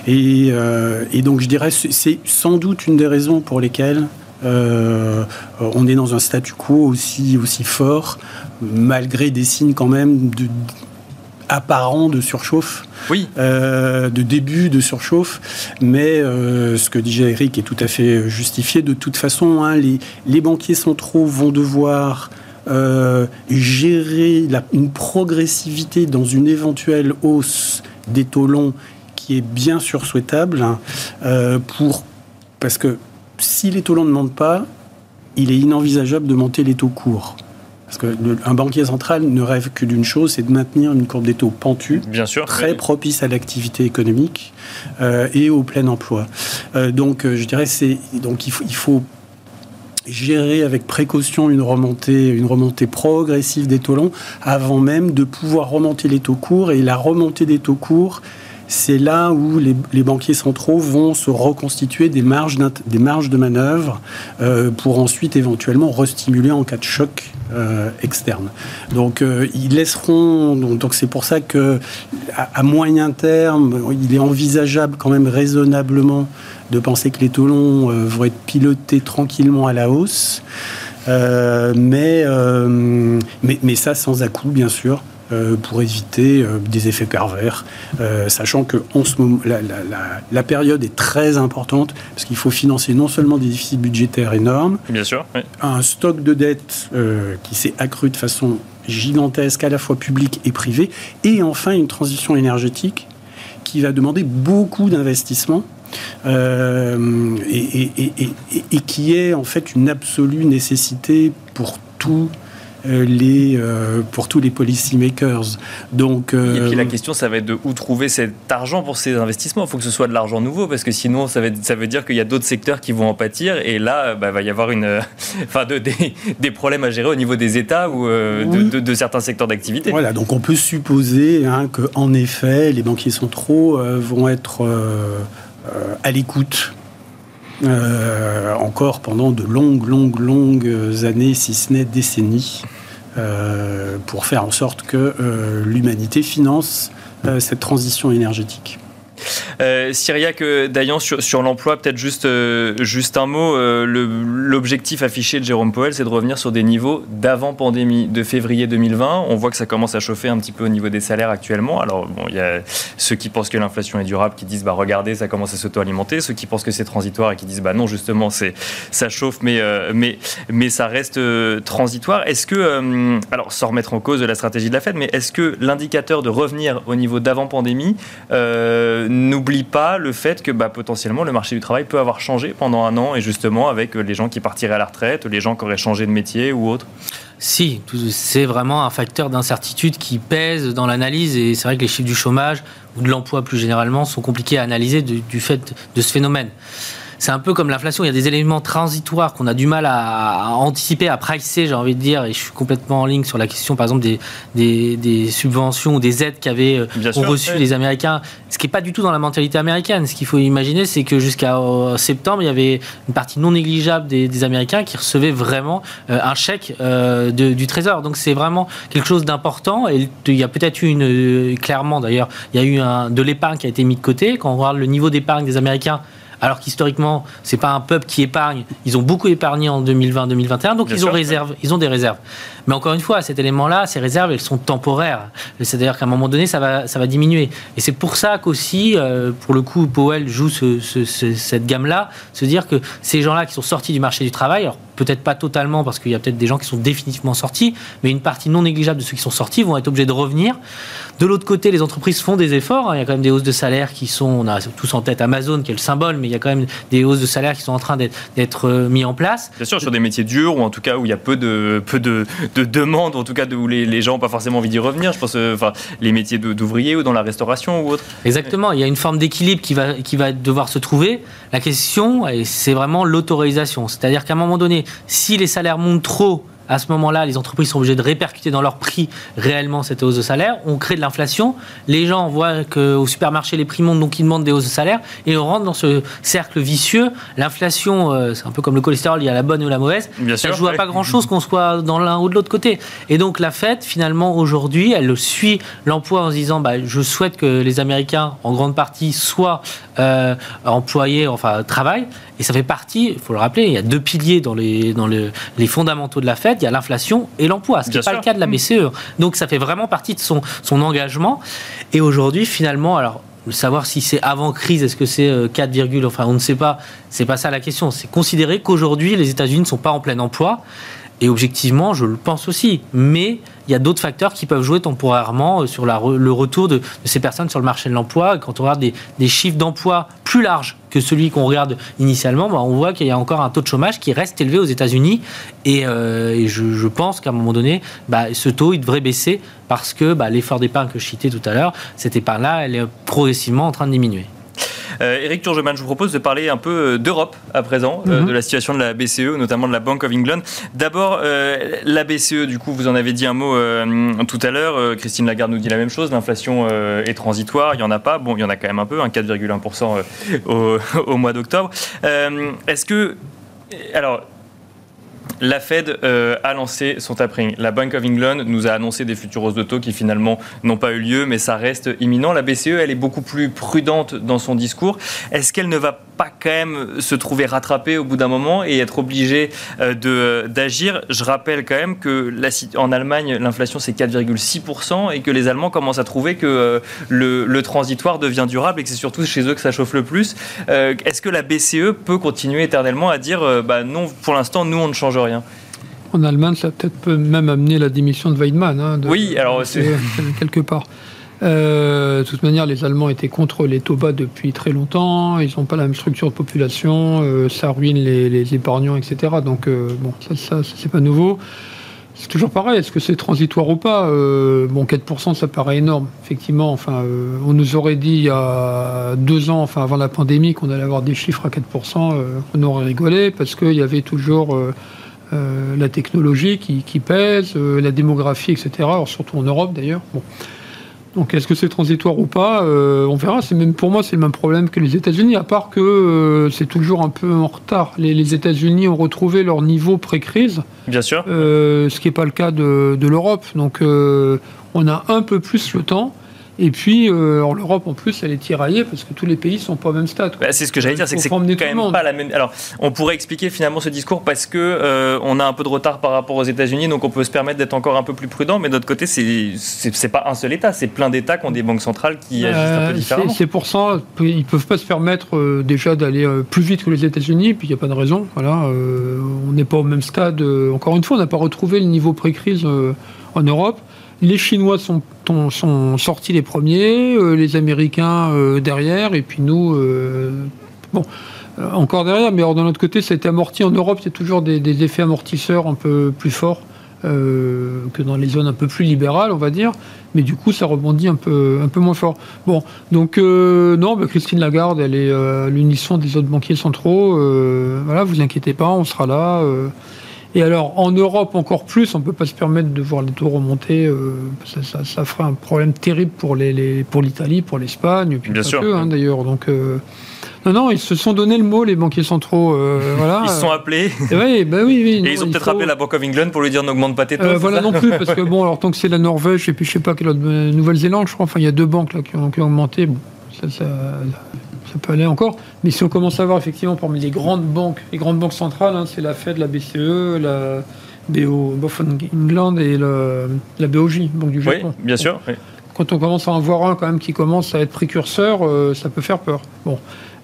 Et, euh, donc, je dirais, c'est- sans doute une des raisons pour lesquelles euh, on est dans un statu quo aussi, aussi fort, malgré des signes quand même de, apparents de surchauffe Oui. euh, de début de surchauffe, mais euh, ce que disait Eric est tout à fait justifié. De toute façon, hein, les, les banquiers centraux vont devoir euh, gérer la- une progressivité dans une éventuelle hausse des taux longs qui est bien sûr souhaitable, hein, euh, pour, parce que si les taux longs ne montent pas, il est inenvisageable de monter les taux courts. Parce qu'un banquier central ne rêve que d'une chose, c'est de maintenir une courbe des taux pentue, Bien sûr. très oui. propice à l'activité économique euh, et au plein emploi. Euh, donc, euh, je dirais, c'est donc il faut, il faut gérer avec précaution une remontée, une remontée progressive des taux longs avant même de pouvoir remonter les taux courts. Et la remontée des taux courts, c'est là où les, banquiers centraux vont se reconstituer des marges, des marges de manœuvre euh, pour ensuite éventuellement restimuler en cas de choc euh, externe. Donc euh, ils laisseront. Donc c'est pour ça que à, moyen terme, il est envisageable quand même raisonnablement de penser que les taux longs vont être pilotés tranquillement à la hausse. Mais, mais, mais ça sans à-coup, bien sûr, euh, pour éviter euh, des effets pervers, euh, sachant que en ce moment, la, la- la- la période est très importante, parce qu'il faut financer non seulement des déficits budgétaires énormes, Bien sûr. oui. un stock de dettes qui s'est accru de façon gigantesque, à la fois publique et privée, et enfin une transition énergétique qui va demander beaucoup d'investissements. et, et- et- et- et qui est en fait une absolue nécessité pour euh, les euh, pour tous les policymakers. Donc Et euh, puis la question, ça va être de où trouver cet argent pour ces investissements. Il faut que ce soit de l'argent nouveau, parce que sinon, ça, va être- ça veut dire qu'il y a d'autres secteurs qui vont en pâtir. Et là, bah, va y avoir une, euh, enfin, de- des, des problèmes à gérer au niveau des États ou euh, de, Oui. de- de certains secteurs d'activité. Voilà, donc on peut supposer hein, que, en effet, les banquiers centraux euh, vont être euh, euh, à l'écoute euh, encore pendant de longues, longues, longues années, si ce n'est décennies, euh, pour faire en sorte que euh, l'humanité finance euh, cette transition énergétique. Euh, Cyriac euh, Dayan, sur, l'emploi, peut-être juste, euh, juste un mot. euh, L'objectif affiché de Jérôme Powell, c'est de revenir sur des niveaux d'avant pandémie, de février 2020. On voit que ça commence à chauffer un petit peu au niveau des salaires actuellement. Alors, bon, il y a ceux qui pensent que l'inflation est durable, qui disent, bah, regardez, ça commence à s'auto-alimenter. Ceux qui pensent que c'est transitoire et qui disent, bah, non, justement, ça chauffe, mais, euh, mais, mais ça reste transitoire. Est-ce que, alors, sans remettre en cause la stratégie de la Fed, mais est-ce que l'indicateur de revenir au niveau d'avant pandémie euh, n'oublie pas le fait que bah, potentiellement le marché du travail peut avoir changé pendant un an et justement avec euh, les gens qui partiraient à la retraite, les gens qui auraient changé de métier ou autre Si, c'est vraiment un facteur d'incertitude qui pèse dans l'analyse et c'est vrai que les chiffres du chômage ou de l'emploi plus généralement sont compliqués à analyser du fait de ce phénomène. C'est un peu comme l'inflation, il y a des éléments transitoires qu'on a du mal à, à anticiper, à pricer, j'ai envie de dire, et je suis complètement en ligne sur la question, par exemple, des, des, des subventions ou des aides qu'avaient euh, Bien ont sûr, reçu ouais. les Américains, ce qui n'est pas du tout dans la mentalité américaine. Ce qu'il faut imaginer, c'est que jusqu'à euh, septembre, il y avait une partie non négligeable des, des Américains qui recevaient vraiment euh, un chèque euh, de- du Trésor. Donc c'est vraiment quelque chose d'important. Et il y a peut-être eu une, clairement d'ailleurs, il y a eu un, de l'épargne qui a été mis de côté. Quand on regarde le niveau d'épargne des Américains, alors qu'historiquement, c'est pas un peuple qui épargne. Ils ont beaucoup épargné en 2020-2021, donc Bien ils sûr, ont réserve, ils ont des réserves. Mais encore une fois, cet élément-là, ces réserves, elles sont temporaires. C'est-à-dire qu'à un moment donné, ça va, ça va diminuer. Et c'est pour ça qu'aussi, euh, pour le coup, Powell joue ce- ce- ce- cette gamme-là, se dire que ces gens-là qui sont sortis du marché du travail, alors peut-être pas totalement, parce qu'il y a peut-être des gens qui sont définitivement sortis, mais une partie non négligeable de ceux qui sont sortis vont être obligés de revenir. De l'autre côté, les entreprises font des efforts. hein. Il y a quand même des hausses de salaire qui sont, on a tous en tête Amazon qui est le symbole, mais il y a quand même des hausses de salaire qui sont en train d'être euh, mis en place. Bien sûr, sur des métiers durs ou en tout cas où il y a peu de, peu de, de demandes, ou en tout cas de- où les, les gens n'ont pas forcément envie d'y revenir. Je pense, euh, enfin, les métiers d'ouvriers ou dans la restauration ou autre. Exactement, il y a une forme d'équilibre qui va, qui va devoir se trouver. La question, c'est vraiment l'autorisation. C'est-à-dire qu'à un moment donné, si les salaires montent trop, à ce moment-là, les entreprises sont obligées de répercuter dans leur prix réellement cette hausse de salaire. On crée de l'inflation. Les gens voient qu'au supermarché, les prix montent, donc ils demandent des hausses de salaire. Et on rentre dans ce cercle vicieux. L'inflation, euh, c'est un peu comme le cholestérol, il y a la bonne ou la mauvaise. Bien Ça sûr. joue à ouais. pas grand-chose qu'on soit dans l'un ou de l'autre côté. Et donc la Fed, finalement, aujourd'hui, elle suit l'emploi en se disant, bah, je souhaite que les Américains, en grande partie, soient euh, employés, enfin travaillent. Et ça fait partie, il faut le rappeler, il y a deux piliers dans les, dans le- les fondamentaux de la Fed, il y a l'inflation et l'emploi, ce qui n'est pas le cas de la BCE. Donc ça fait vraiment partie de son, son engagement. Et aujourd'hui, finalement, alors savoir si c'est avant crise, est-ce que c'est euh, 4, virgule, enfin on ne sait pas, c'est pas ça la question. C'est considérer qu'aujourd'hui les États-Unis ne sont pas en plein emploi Et objectivement, je le pense aussi. Mais il y a d'autres facteurs qui peuvent jouer temporairement euh, sur le retour de, ces personnes sur le marché de l'emploi. Quand on regarde des, chiffres d'emploi plus larges que celui qu'on regarde initialement, bah, on voit qu'il y a encore un taux de chômage qui reste élevé aux États-Unis. Et, euh, je, pense qu'à un moment donné, bah, ce taux, devrait baisser parce que bah, l'effort d'épargne que je citais tout à l'heure, cette épargne-là, elle est progressivement en train de diminuer. Eric euh, Turgeman, je vous propose de parler un peu euh, d'Europe à présent, euh, mhm. de la situation de la BCE, notamment de la Bank of England. D'abord, la BCE, du coup, vous en avez dit un mot tout à l'heure. Christine Lagarde nous dit la même chose. L'inflation est transitoire. Il n'y en a pas. Bon, il y en a quand même un peu, 4,1% au, au, mois d'octobre. Est-ce que. Alors, la Fed euh, a lancé son tapering. La Bank of England nous a annoncé des futures hausses de taux qui finalement n'ont pas eu lieu, mais ça reste imminent. La BCE, elle est beaucoup plus prudente dans son discours. Est-ce qu'elle ne va pas quand même se trouver rattrapée au bout d'un moment et être obligée euh, d'agir Je rappelle quand même que en Allemagne, l'inflation c'est 4,6% et que les Allemands commencent à trouver que euh, le, transitoire devient durable et que c'est surtout chez eux que ça chauffe le plus. Est-ce que la BCE peut continuer éternellement à dire bah non, pour l'instant, nous on ne change rien? En Allemagne, ça peut-être même amener la démission de Weidmann. Hein, oui, alors c'est. Quelque part. Euh, de toute manière, les Allemands étaient contre les taux bas depuis très longtemps. Ils n'ont pas la même structure de population. Euh, ça ruine les, épargnants, etc. Donc, euh, bon, ça, ça, c'est pas nouveau. C'est toujours pareil. Est-ce que c'est transitoire ou pas? Bon, 4%, ça paraît énorme. Effectivement, enfin, on nous aurait dit il y a deux ans, enfin, avant la pandémie, qu'on allait avoir des chiffres à 4%. on aurait rigolé parce qu'il y avait toujours la technologie qui, pèse, la démographie, etc. surtout en Europe d'ailleurs. Donc est-ce que c'est transitoire ou pas euh, On verra. C'est même pour moi c'est le même problème que les États-Unis, à part que c'est toujours un peu en retard. Les, États-Unis ont retrouvé leur niveau pré-crise. Bien sûr. ce qui n'est pas le cas de, de l'Europe. Donc on a un peu plus le temps. Et puis, euh, l'Europe, en plus, elle est tiraillée parce que tous les pays sont pas au même stade. Bah, c'est ce que j'allais dire, c'est que c'est quand même pas la même. Alors, on pourrait expliquer finalement ce discours parce que euh, on a un peu de retard par rapport aux États-Unis, donc on peut se permettre d'être encore un peu plus prudent. Mais d'autre côté, c'est pas un seul État, c'est plein d'États qui ont des banques centrales qui agissent un peu euh, différemment. C'est pour ça, ils peuvent pas se permettre euh, déjà d'aller plus vite que les États-Unis, puis il n'y a pas de raison. Voilà, on n'est pas au même stade. encore une fois, on n'a pas retrouvé le niveau pré-crise en Europe. Les Chinois sont, sont sortis les premiers, euh, les Américains euh, derrière, et puis nous, euh, bon, encore derrière, mais alors, de l'autre côté, ça a été amorti. En Europe, il y a toujours des, effets amortisseurs un peu plus forts que dans les zones un peu plus libérales, on va dire. Mais du coup, ça rebondit un peu, un peu moins fort. Bon, donc, non, Christine Lagarde, elle est à l'unisson des autres banquiers centraux. voilà, vous inquiétez pas, on sera là. Et alors, en Europe, encore plus, on ne peut pas se permettre de voir les taux remonter. Euh, ça, ça, ferait un problème terrible pour l'Italie, pour, pour l'Espagne, puis Bien pas sûr. que, hein, d'ailleurs. Donc, euh, non, non, ils se sont donné le mot, les banquiers centraux. Euh, voilà. Ils se sont appelés. oui, bah oui, oui. Et ils ont peut-être appelé la Bank of England pour lui dire n'augmente pas tes taux. voilà, non plus, parce que bon, alors tant que c'est la Norvège et puis je sais pas quelle autre Nouvelle-Zélande, je crois. Enfin, il y a deux banques là qui ont, qui ont augmenté. Bon, ça, ça, ça peut aller encore. Mais si on commence à voir effectivement parmi les grandes banques, les grandes banques centrales, hein, c'est la Fed, la BCE, la BO, England et la BOJ, Banque du Japon. Oui, bien sûr. Quand on commence à en voir un quand même qui commence à être précurseur, euh, ça peut faire peur. Bon.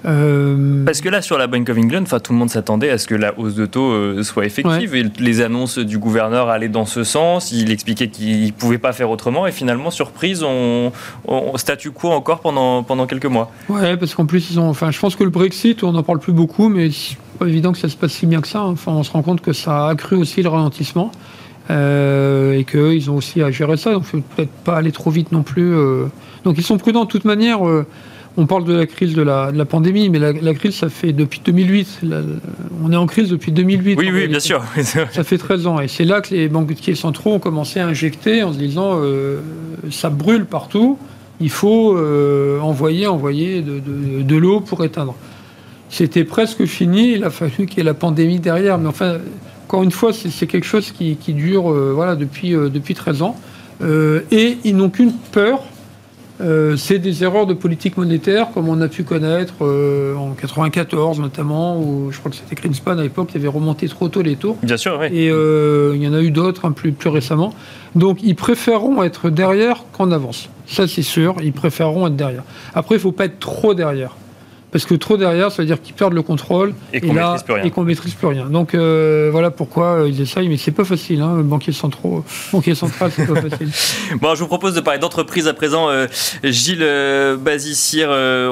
Euh, Parce que là, sur la Bank of England, tout le monde s'attendait à ce que la hausse de taux euh, soit effective. Et les annonces du gouverneur allaient dans ce sens. Il expliquait qu'il ne pouvait pas faire autrement. Et finalement, surprise, on, on statu quo encore pendant, pendant quelques mois. Ouais, parce qu'en plus, ils ont, enfin, je pense que le Brexit, on n'en parle plus beaucoup, mais c'est pas évident que ça se passe si bien que ça. Enfin, on se rend compte que ça a accru aussi le ralentissement. Euh, et qu'ils ont aussi à gérer ça. Donc, il ne faut peut-être pas aller trop vite non plus. Donc, ils sont prudents de toute manière on parle de la crise de la, pandémie, mais la, crise, ça fait depuis 2008. on est en crise depuis 2008. Oui, oui, bien sûr. ça fait 13 ans. Et c'est là que les banquiers centraux ont commencé à injecter en se disant euh, ça brûle partout, il faut euh, envoyer, envoyer de, l'eau pour éteindre. C'était presque fini, il a fallu qu'il y ait la pandémie derrière. Mais enfin, encore une fois, c'est quelque chose qui, dure euh, voilà, depuis, depuis 13 ans. et ils n'ont qu'une peur, euh, c'est des erreurs de politique monétaire, comme on a pu connaître euh, en 94 notamment, où je crois que c'était Greenspan à l'époque qui avait remonté trop tôt les taux. Bien sûr, oui. Et euh, il y en a eu d'autres hein, plus, plus récemment. Donc ils préféreront être derrière qu'en avance. Ça c'est sûr, ils préféreront être derrière. Après, il ne faut pas être trop derrière. Parce que trop derrière, ça veut dire qu'ils perdent le contrôle et qu'on maîtrise plus rien. Et qu'on maîtrise plus rien. Donc euh, voilà pourquoi euh, ils essayent, mais c'est pas facile. Hein, banquier central, banquier central, c'est pas facile. bon, je vous propose de parler d'entreprise à présent. Euh, Gilles euh,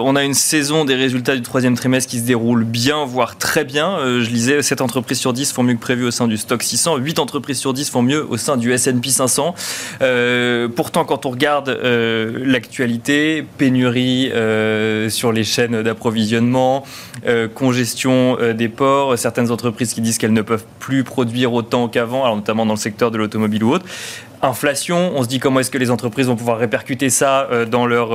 on a une saison des résultats du troisième trimestre qui se déroule bien, voire très bien. je lisais 7 entreprises sur 10 font mieux que prévu au sein du stock 600, 8 entreprises sur 10 font mieux au sein du S&P 500. pourtant, quand on regarde l'actualité, pénurie sur les chaînes d'approvisionnement approvisionnement, euh, congestion euh, des ports, certaines entreprises qui disent qu'elles ne peuvent plus produire autant qu'avant, notamment dans le secteur de l'automobile ou autre inflation, on se dit comment est-ce que les entreprises vont pouvoir répercuter ça euh, dans leur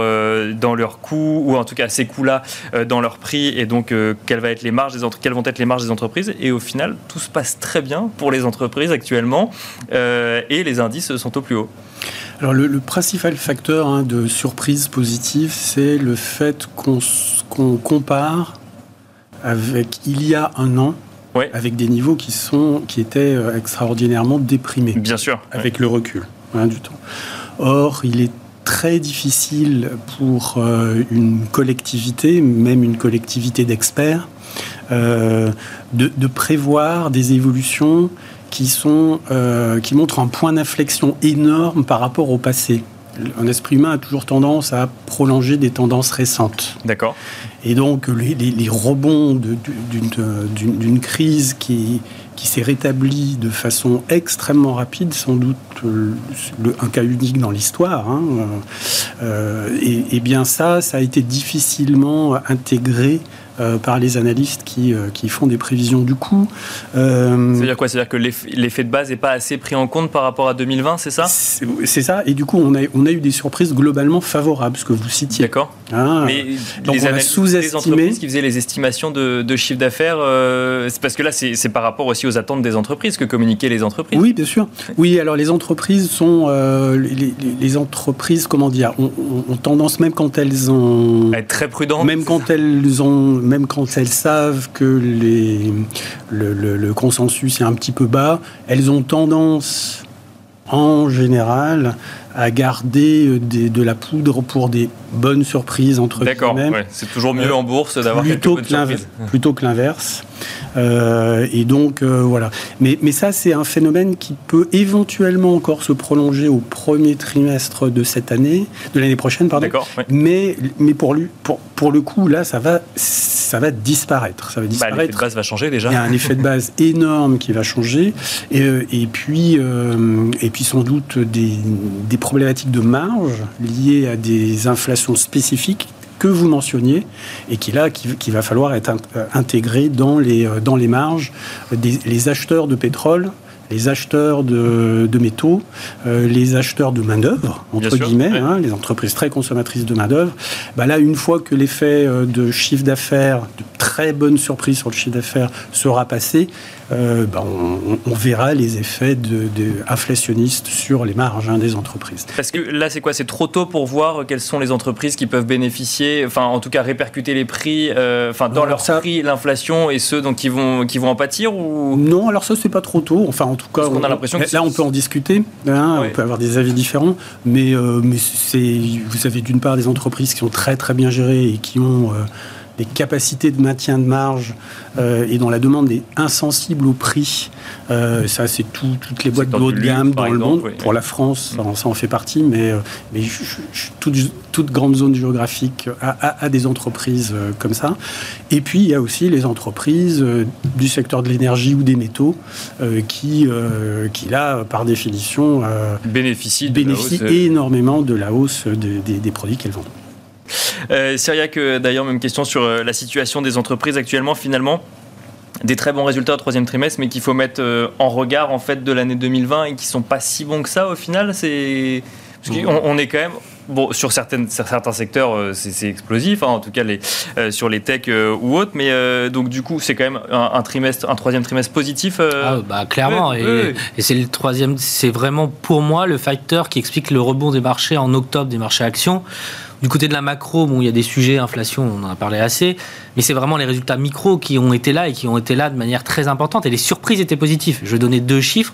dans leurs coûts ou en tout cas ces coûts-là dans leurs prix et donc quelles, va être les marges des quelles vont être les marges des entreprises et au final tout se passe très bien pour les entreprises actuellement et les indices sont au plus haut. Alors le, principal facteur hein, de surprise positive, c'est le fait qu'on compare avec il y a un an, avec des niveaux qui, sont, qui étaient euh, extraordinairement déprimés. Bien sûr. Avec le recul hein, du temps. Or, il est très difficile pour euh, une collectivité, même une collectivité d'experts, euh, de, de, prévoir des évolutions qui, sont, euh, qui montrent un point d'inflexion énorme par rapport au passé. Un esprit humain a toujours tendance à prolonger des tendances récentes. D'accord. Et donc les, rebonds d'une crise qui, s'est rétablie de façon extrêmement rapide, sans doute euh, un cas unique dans l'histoire, hein, euh, et, et, bien ça, ça a été difficilement intégré euh, par les analystes qui, euh, qui, font des prévisions du. Euh, C'est-à-dire quoi? C'est-à-dire que l'effet de base n'est pas assez pris en compte par rapport à 2020, c'est ça? C'est ça, et du coup on a, on a eu des surprises globalement favorables, ce que vous citiez. D'accord. Ah. Mais donc les on a sous-estimé. qui faisaient les estimations de, de chiffre d'affaires, c'est parce que là c'est par rapport aussi aux attentes des entreprises que communiquaient les entreprises. Oui, bien sûr. Oui, alors les entreprises sont. Les, les, entreprises, comment dire, ont, ont, tendance, même quand elles ont. À être très prudentes. Même quand elles ont même quand elles savent que les, le, consensus est un petit peu bas, elles ont tendance, en général, à garder euh, de la poudre pour des bonnes surprises entre D'accord, ouais, c'est toujours mieux euh, en bourse d'avoir quelques bonnes surprises. Plutôt que l'inverse. Euh, et donc, euh, voilà. Mais, mais ça, c'est un phénomène qui peut éventuellement encore se prolonger au premier trimestre de cette année, de l'année prochaine, pardon. Mais, mais pour, lui, pour, pour le coup, là, ça va, ça va disparaître. Ça va disparaître. Bah, l'effet de base va changer déjà. Il y a un effet de base énorme qui va changer. Et, euh, et, puis, et puis, sans doute, des, des problématiques de marge liées à des inflations spécifiques que vous mentionniez et qui là, qui, va falloir être euh, intégré dans les, euh, dans les marges des acheteurs de pétrole les acheteurs de, métaux, euh, les acheteurs de main-d'œuvre, entre guillemets, hein, les entreprises très consommatrices de main-d'œuvre. Bah là, une fois que l'effet de chiffre d'affaires, de très bonnes surprises sur le chiffre d'affaires sera passé, euh, ben, on, verra les effets de, inflationnistes sur les marges hein, des entreprises. Parce que là, c'est quoi? C'est trop tôt pour voir quelles sont les entreprises qui peuvent bénéficier, enfin, en tout cas, répercuter les prix, euh, enfin, dans leur prix, l'inflation et ceux donc, qui, vont, qui vont en pâtir ou... Non, alors ça, c'est pas trop tôt. Enfin, en tout cas, on, a l'impression que là, on peut en discuter. Hein, on peut avoir des avis différents. Mais, euh, mais c'est, vous avez d'une part des entreprises qui sont très, très bien gérées et qui ont des capacités de maintien de marge euh, et dont la demande est insensible au prix. Euh, ça, c'est toutes les boîtes de haut de gamme dans le monde. Pour la France, ça, en fait partie, mais, euh, mais toute, toute, grande zone géographique a, des entreprises comme ça. Et puis, il y a aussi les entreprises du secteur de l'énergie ou des métaux qui, qui, là, par définition, bénéficient, énormément de la hausse des produits qu'elles vendent. Euh, Cyriac, d'ailleurs, même question sur euh, la situation des entreprises actuellement, finalement des très bons résultats au troisième trimestre, mais qu'il faut mettre euh, en regard en fait de l'année 2020 et qui sont pas si bons que ça au final. C'est parce qu'on on est quand même bon sur certaines certains secteurs euh, c'est explosif, hein, en tout cas les sur les techs ou autres, mais donc du coup c'est quand même un, trimestre, un troisième trimestre positif. Ah, bah, clairement et, et c'est le troisième, c'est vraiment pour moi le facteur qui explique le rebond des marchés en octobre des marchés actions Du côté de la macro, bon, il y a des sujets, inflation, on en a parlé assez, mais c'est vraiment les résultats micro qui ont été là et qui ont été là de manière très importante. Et les surprises étaient positives. Je vais donner deux chiffres.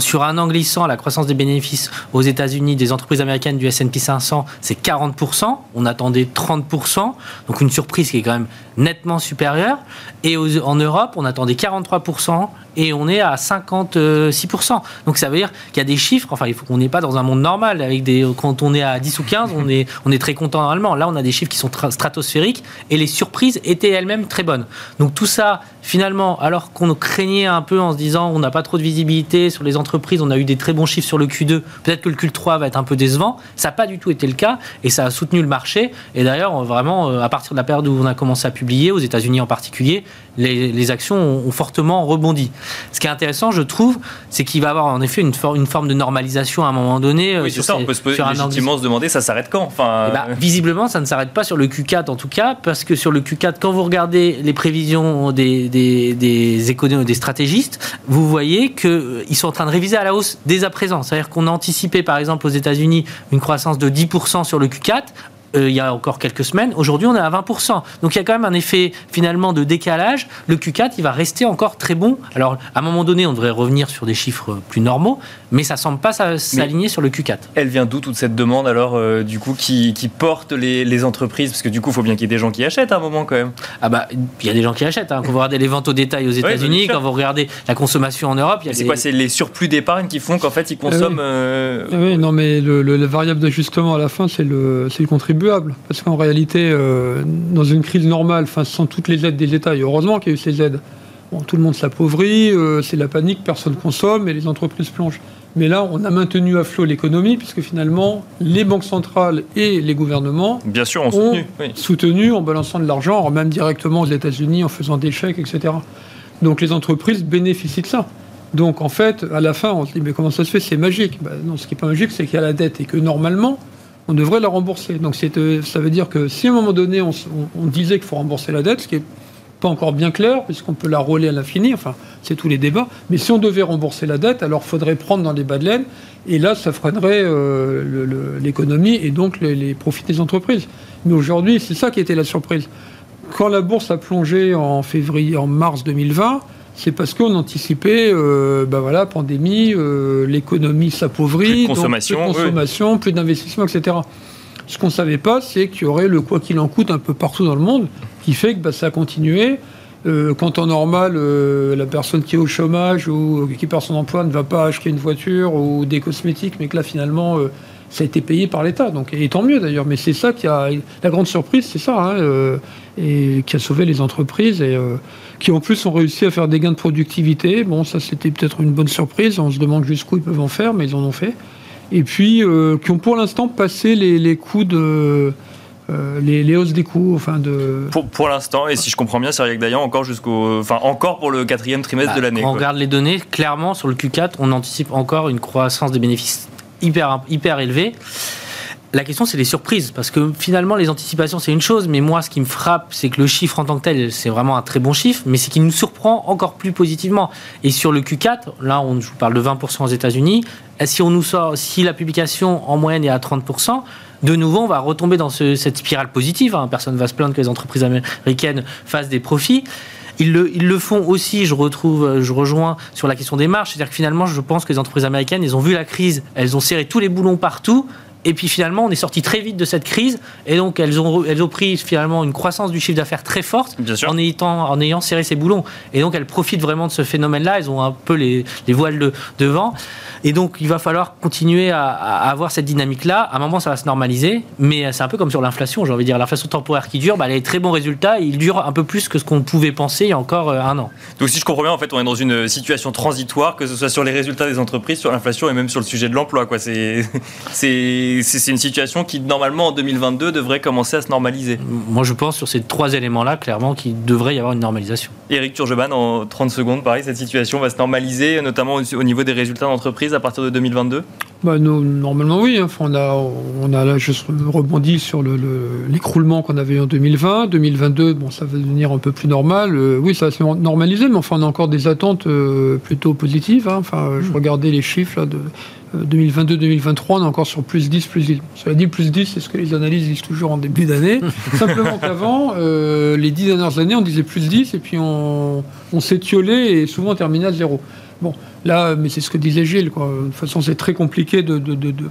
Sur un an glissant, la croissance des bénéfices aux États-Unis des entreprises américaines du S&P 500, c'est 40%. On attendait 30%. Donc une surprise qui est quand même nettement supérieure. Et en Europe, on attendait 43% et on est à 56%. Donc ça veut dire qu'il y a des chiffres, enfin il faut qu'on n'est pas dans un monde normal, avec des, quand on est à 10 ou 15, on est, on est très content normalement. Là on a des chiffres qui sont stratosphériques et les surprises étaient elles-mêmes très bonnes. Donc tout ça, finalement, alors qu'on craignait un peu en se disant on n'a pas trop de visibilité sur les entreprises, on a eu des très bons chiffres sur le Q2, peut-être que le Q3 va être un peu décevant, ça n'a pas du tout été le cas et ça a soutenu le marché. Et d'ailleurs, vraiment, euh, à partir de la période où on a commencé à publier, aux États-Unis en particulier, les, actions ont, fortement rebondi. Ce qui est intéressant, je trouve, c'est qu'il va y avoir en effet une, une, forme de normalisation à un moment donné. Oui, sur ça, on peut se, légitimement se demander ça s'arrête quand? Enfin, eh ben, Visiblement, ça ne s'arrête pas sur le Q4 en tout cas, parce que sur le Q4, quand vous regardez les prévisions des, des, des économistes, des stratégistes, vous voyez qu'ils euh, sont en train de réviser à la hausse dès à présent. C'est-à-dire qu'on a anticipé, par exemple, aux États-Unis, une croissance de 10% sur le Q4. Euh, il y a encore quelques semaines. Aujourd'hui, on est à 20%. Donc il y a quand même un effet finalement de décalage. Le Q4, il va rester encore très bon. Alors à un moment donné, on devrait revenir sur des chiffres plus normaux, mais ça semble pas s'aligner sur le Q4. Elle vient d'où toute cette demande alors euh, du coup qui, qui porte les, les, entreprises? Parce que du coup, il faut bien qu'il y ait des gens qui achètent à un moment quand même. Ah bah il y a des gens qui achètent. Hein. Quand vous regardez les ventes au détail aux États-Unis, quand vous regardez la consommation en Europe, c'est quoi C'est les surplus d'épargne qui font qu'en fait ils consomment. Ah oui. Ah oui, non mais le, le, variable d'ajustement à la fin, c'est le, le contribuable. Parce qu'en réalité, euh, dans une crise normale, enfin, sans toutes les aides des États, et heureusement qu'il y a eu ces aides, bon, tout le monde s'appauvrit, euh, c'est la panique, personne consomme et les entreprises plongent. Mais là, on a maintenu à flot l'économie, puisque finalement, les banques centrales et les gouvernements Bien sûr, ont, soutenu, soutenu en balançant de l'argent, même directement aux États-Unis, en faisant des chèques, etc. Donc les entreprises bénéficient de ça. Donc en fait, à la fin, on se dit, mais comment ça se fait? C'est magique. Ben, non, ce qui n'est pas magique, c'est qu'il y a la dette et que normalement, on devrait la rembourser. Donc euh, ça veut dire que si à un moment donné on, disait qu'il faut rembourser la dette, ce qui n'est pas encore bien clair, puisqu'on peut la rouler à l'infini, enfin c'est tous les débats, mais si on devait rembourser la dette, alors il faudrait prendre dans les bas de laine, et là ça freinerait euh, l'économie et donc les, les, profits des entreprises. Mais aujourd'hui, c'est ça qui était la surprise. Quand la bourse a plongé en février, en mars 2020, c'est parce qu'on anticipait, euh, ben voilà, pandémie, euh, l'économie s'appauvrit, plus de consommation, plus, consommation plus d'investissement, etc. Ce qu'on ne savait pas, c'est qu'il y aurait le quoi qu'il en coûte un peu partout dans le monde, qui fait que bah, ça a continué. Euh, quand en normal, la personne qui est au chômage ou qui perd son emploi ne va pas acheter une voiture ou des cosmétiques, mais que là finalement ça a été payé par l'État. Donc, et tant mieux d'ailleurs. Mais c'est ça qui a la grande surprise, c'est ça, hein, euh, et qui a sauvé les entreprises et euh, qui en plus ont réussi à faire des gains de productivité. Bon, ça c'était peut-être une bonne surprise. On se demande jusqu'où ils peuvent en faire, mais ils en ont fait. Et puis euh, qui ont pour l'instant passé les, les coûts de les, hausses des coûts, enfin de. Pour, pour l'instant, et si je comprends bien, c'est d'ailleurs encore jusqu'au, enfin encore pour le quatrième trimestre de bah, l'année. Quand on regarde les données, clairement sur le Q4, on anticipe encore une croissance des bénéfices hyper, hyper élevé. La question, c'est les surprises, parce que finalement, les anticipations, c'est une chose, mais moi, ce qui me frappe, c'est que le chiffre en tant que tel, c'est vraiment un très bon chiffre, mais c'est qu'il nous surprend encore plus positivement. Et sur le Q4, là, on, je vous parle de 20% aux États-Unis, si nous sort, si la publication en moyenne est à 30%, de nouveau, on va retomber dans cette spirale positive. Hein. Personne ne va se plaindre que les entreprises américaines fassent des profits. Ils le, font aussi, je retrouve, euh, je rejoins sur la question des marges. C'est-à-dire que finalement, je pense que les entreprises américaines, elles ont vu la crise, elles ont serré tous les boulons partout. Et puis finalement, on est sorti très vite de cette crise, et donc elles ont, elles ont pris finalement une croissance du chiffre d'affaires très forte en ayant, en ayant serré ces boulons. Et donc elles profitent vraiment de ce phénomène-là, elles ont un peu les, les voiles de, devant. Et donc, il va falloir continuer à, avoir cette dynamique-là. À un moment, ça va se normaliser, mais c'est un peu comme sur l'inflation. J'ai envie de dire, l'inflation temporaire qui dure, bah, elle a des très bons résultats. il dure un peu plus que ce qu'on pouvait penser il y a encore euh, un an. Donc, si je comprends bien, en fait, on est dans une situation transitoire, que ce soit sur les résultats des entreprises, sur l'inflation et même sur le sujet de l'emploi. C'est une situation qui, normalement, en 2022, devrait commencer à se normaliser. Moi, je pense sur ces trois éléments-là, clairement, qu'il devrait y avoir une normalisation. Éric Turgeman, en 30 secondes, pareil, cette situation va se normaliser, notamment au niveau des résultats d'entreprise à partir de 2022 bah, Normalement, oui. Enfin, on, a, on a là juste rebondi sur l'écroulement le, qu'on avait eu en 2020. 2022, bon, ça va devenir un peu plus normal. Euh, oui, ça va se normaliser, mais enfin, on a encore des attentes euh, plutôt positives. Hein. Enfin, je hmm. regardais les chiffres là, de 2022-2023, on est encore sur plus 10, plus 10. Cela dit, plus 10, c'est ce que les analyses disent toujours en début d'année. Simplement qu'avant, euh, les 10 dernières années, on disait plus 10, et puis on, on s'étiolait et souvent on terminait à zéro. Bon, là, mais c'est ce que disait Gilles. Quoi. De toute façon, c'est très compliqué de, de, de, de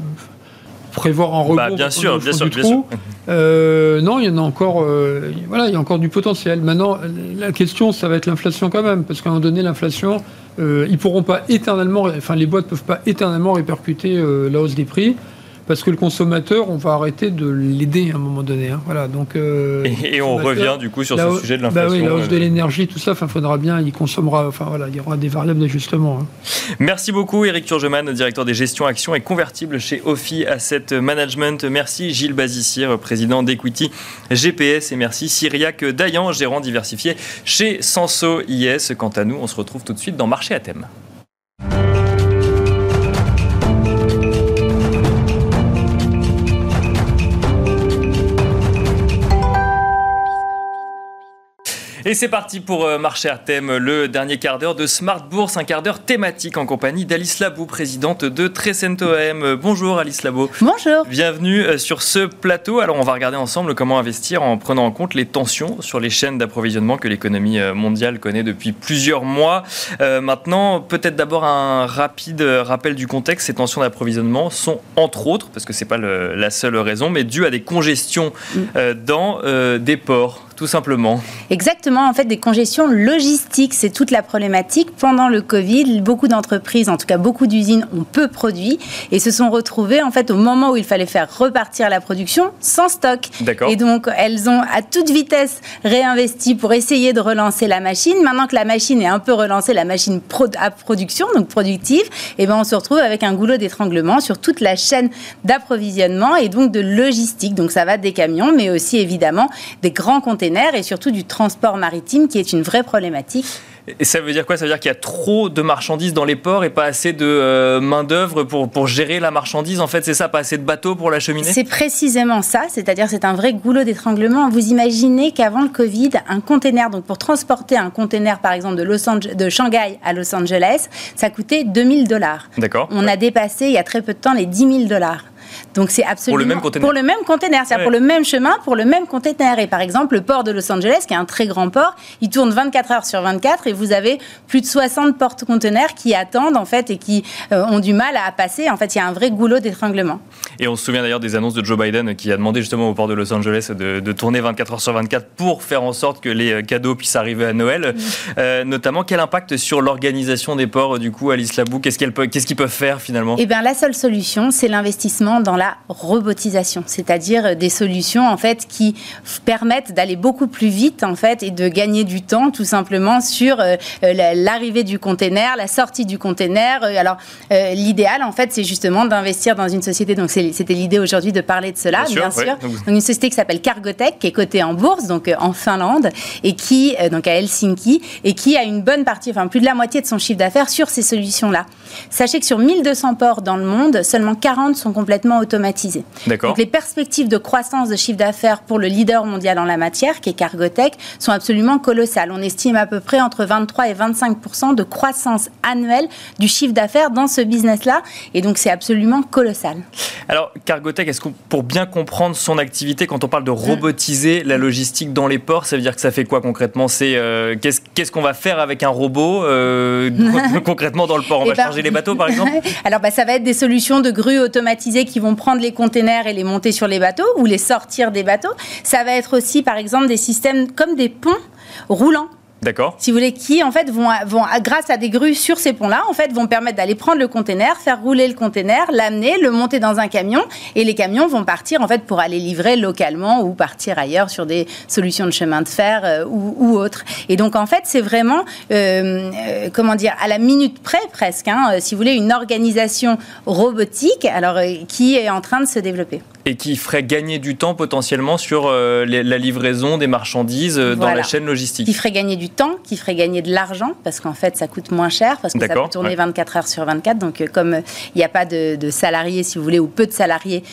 prévoir un rebond. Bah, bien sûr, bien sûr, bien sûr. Euh, non, il y en a encore. Euh, voilà, il y a encore du potentiel. Maintenant, la question, ça va être l'inflation quand même, parce qu'à un moment donné, l'inflation, euh, ils pourront pas éternellement, enfin, les boîtes peuvent pas éternellement répercuter la hausse des prix parce que le consommateur, on va arrêter de l'aider à un moment donné. Hein. Voilà, donc, euh, et, et on revient du coup sur la ce sujet de bah l'inflation. oui, la hausse de euh, l'énergie, tout ça, il faudra bien, il consommera, enfin voilà, il y aura des variables d'ajustement. hein. Merci beaucoup Eric Turgeman, directeur des gestions actions et convertibles chez Ophi Asset Management. Merci Gilles Bazissier, président d'Equity GPS. Et merci Cyriac Dayan, gérant diversifié chez Sanso IS. Quant à nous, on se retrouve tout de suite dans Marché à thème. Et c'est parti pour euh, Marché à thème, le dernier quart d'heure de Smart Bourse, un quart d'heure thématique en compagnie d'Alice Labou, présidente de Trecento AM. Bonjour Alice Labo. Bonjour. Bienvenue euh, sur ce plateau. Alors on va regarder ensemble comment investir en prenant en compte les tensions sur les chaînes d'approvisionnement que l'économie euh, mondiale connaît depuis plusieurs mois. Euh, maintenant, peut-être d'abord un rapide rappel du contexte. Ces tensions d'approvisionnement sont entre autres, parce que c'est pas le- la seule raison, mais dues à des congestions euh, dans euh, des ports, tout simplement. Exactement, en fait, des congestions logistiques, c'est toute la problématique. Pendant le Covid, beaucoup d'entreprises, en tout cas beaucoup d'usines, ont peu produit et se sont retrouvées, en fait, au moment où il fallait faire repartir la production, sans stock. D'accord. Et donc, elles ont à toute vitesse réinvesti pour essayer de relancer la machine. Maintenant que la machine est un peu relancée, la machine à production, donc productive, et ben on se retrouve avec un goulot d'étranglement sur toute la chaîne d'approvisionnement et donc de logistique. Donc, ça va des camions, mais aussi évidemment des grands containers et surtout du transport maritime qui est une vraie problématique. Et ça veut dire quoi? Ça veut dire qu'il y a trop de marchandises dans les ports et pas assez de euh, main-d'œuvre pour, pour gérer la marchandise? En fait, c'est ça, pas assez de bateaux pour l'acheminer C'est précisément ça, c'est-à-dire c'est un vrai goulot d'étranglement. Vous imaginez qu'avant le Covid, un container, donc pour transporter un container par exemple de, Los Ange- de Shanghai à Los Angeles, ça coûtait 2000 dollars. D'accord. On a dépassé il y a très peu de temps les 10 000 dollars. Donc c'est absolument même container. Pour le même container, c'est-à-dire Ouais. pour le même chemin, pour le même container. Et par exemple, le port de Los Angeles, qui est un très grand port, il tourne 24 heures sur 24 et vous avez plus de 60 porte-containers qui attendent en fait et qui euh, ont du mal à passer. En fait, il y a un vrai goulot d'étranglement. Et on se souvient d'ailleurs des annonces de Joe Biden qui a demandé justement au port de Los Angeles de, de tourner 24 heures sur 24 pour faire en sorte que les cadeaux puissent arriver à Noël. Euh, notamment, quel impact sur l'organisation des ports, du coup, Alice Labou? Qu'est-ce qu'ils peuvent faire finalement? Eh bien, la seule solution, c'est l'investissement dans la robotisation, c'est-à-dire des solutions en fait qui permettent d'aller beaucoup plus vite en fait et de gagner du temps tout simplement sur euh, euh, la- l'arrivée du container, la sortie du container. Alors, euh, l'idéal en fait, c'est justement d'investir dans une société. Donc, c'est- c'était l'idée aujourd'hui de parler de cela, Bien bien sûr, sûr. ouais. Donc- une société qui s'appelle Cargotec, qui est cotée en bourse, donc euh, en Finlande, et qui, euh, donc à Helsinki, et qui a une bonne partie, enfin plus de la moitié de son chiffre d'affaires sur ces solutions-là. Sachez que sur 1200 ports dans le monde, seulement 40 sont complètement automatisés. Donc les perspectives de croissance de chiffre d'affaires pour le leader mondial en la matière, qui est Cargotec, sont absolument colossales. On estime à peu près entre 23 et 25 de croissance annuelle du chiffre d'affaires dans ce business-là, et donc c'est absolument colossal. Alors, Cargotec, est-ce que pour bien comprendre son activité, quand on parle de robotiser la logistique dans les ports, ça veut dire que ça fait quoi concrètement? C'est euh, qu'est-ce qu'est-ce qu'on va faire avec un robot euh, concrètement dans le port? On Eh va ben- charger les bateaux, par exemple? Alors, bah, ça va être des solutions de grues automatisées qui vont prendre les containers et les monter sur les bateaux ou les sortir des bateaux. Ça va être aussi, par exemple, des systèmes comme des ponts roulants. D'accord. Si vous voulez, qui en fait vont, vont grâce à des grues sur ces ponts-là, en fait, vont permettre d'aller prendre le container, faire rouler le container, l'amener, le monter dans un camion, et les camions vont partir en fait pour aller livrer localement ou partir ailleurs sur des solutions de chemin de fer euh, ou, ou autres. Et donc en fait, c'est vraiment, euh, euh, comment dire, à la minute près presque, hein, si vous voulez, une organisation robotique, alors qui est en train de se développer. Et qui ferait gagner du temps potentiellement sur euh, les- la livraison des marchandises euh, dans la chaîne logistique. qui ferait gagner du temps, qui ferait gagner de l'argent, parce qu'en fait, ça coûte moins cher, parce que ça peut tourner ouais. 24 heures sur 24. Donc, euh, comme il n'y a pas de, de salariés, si vous voulez, ou peu de salariés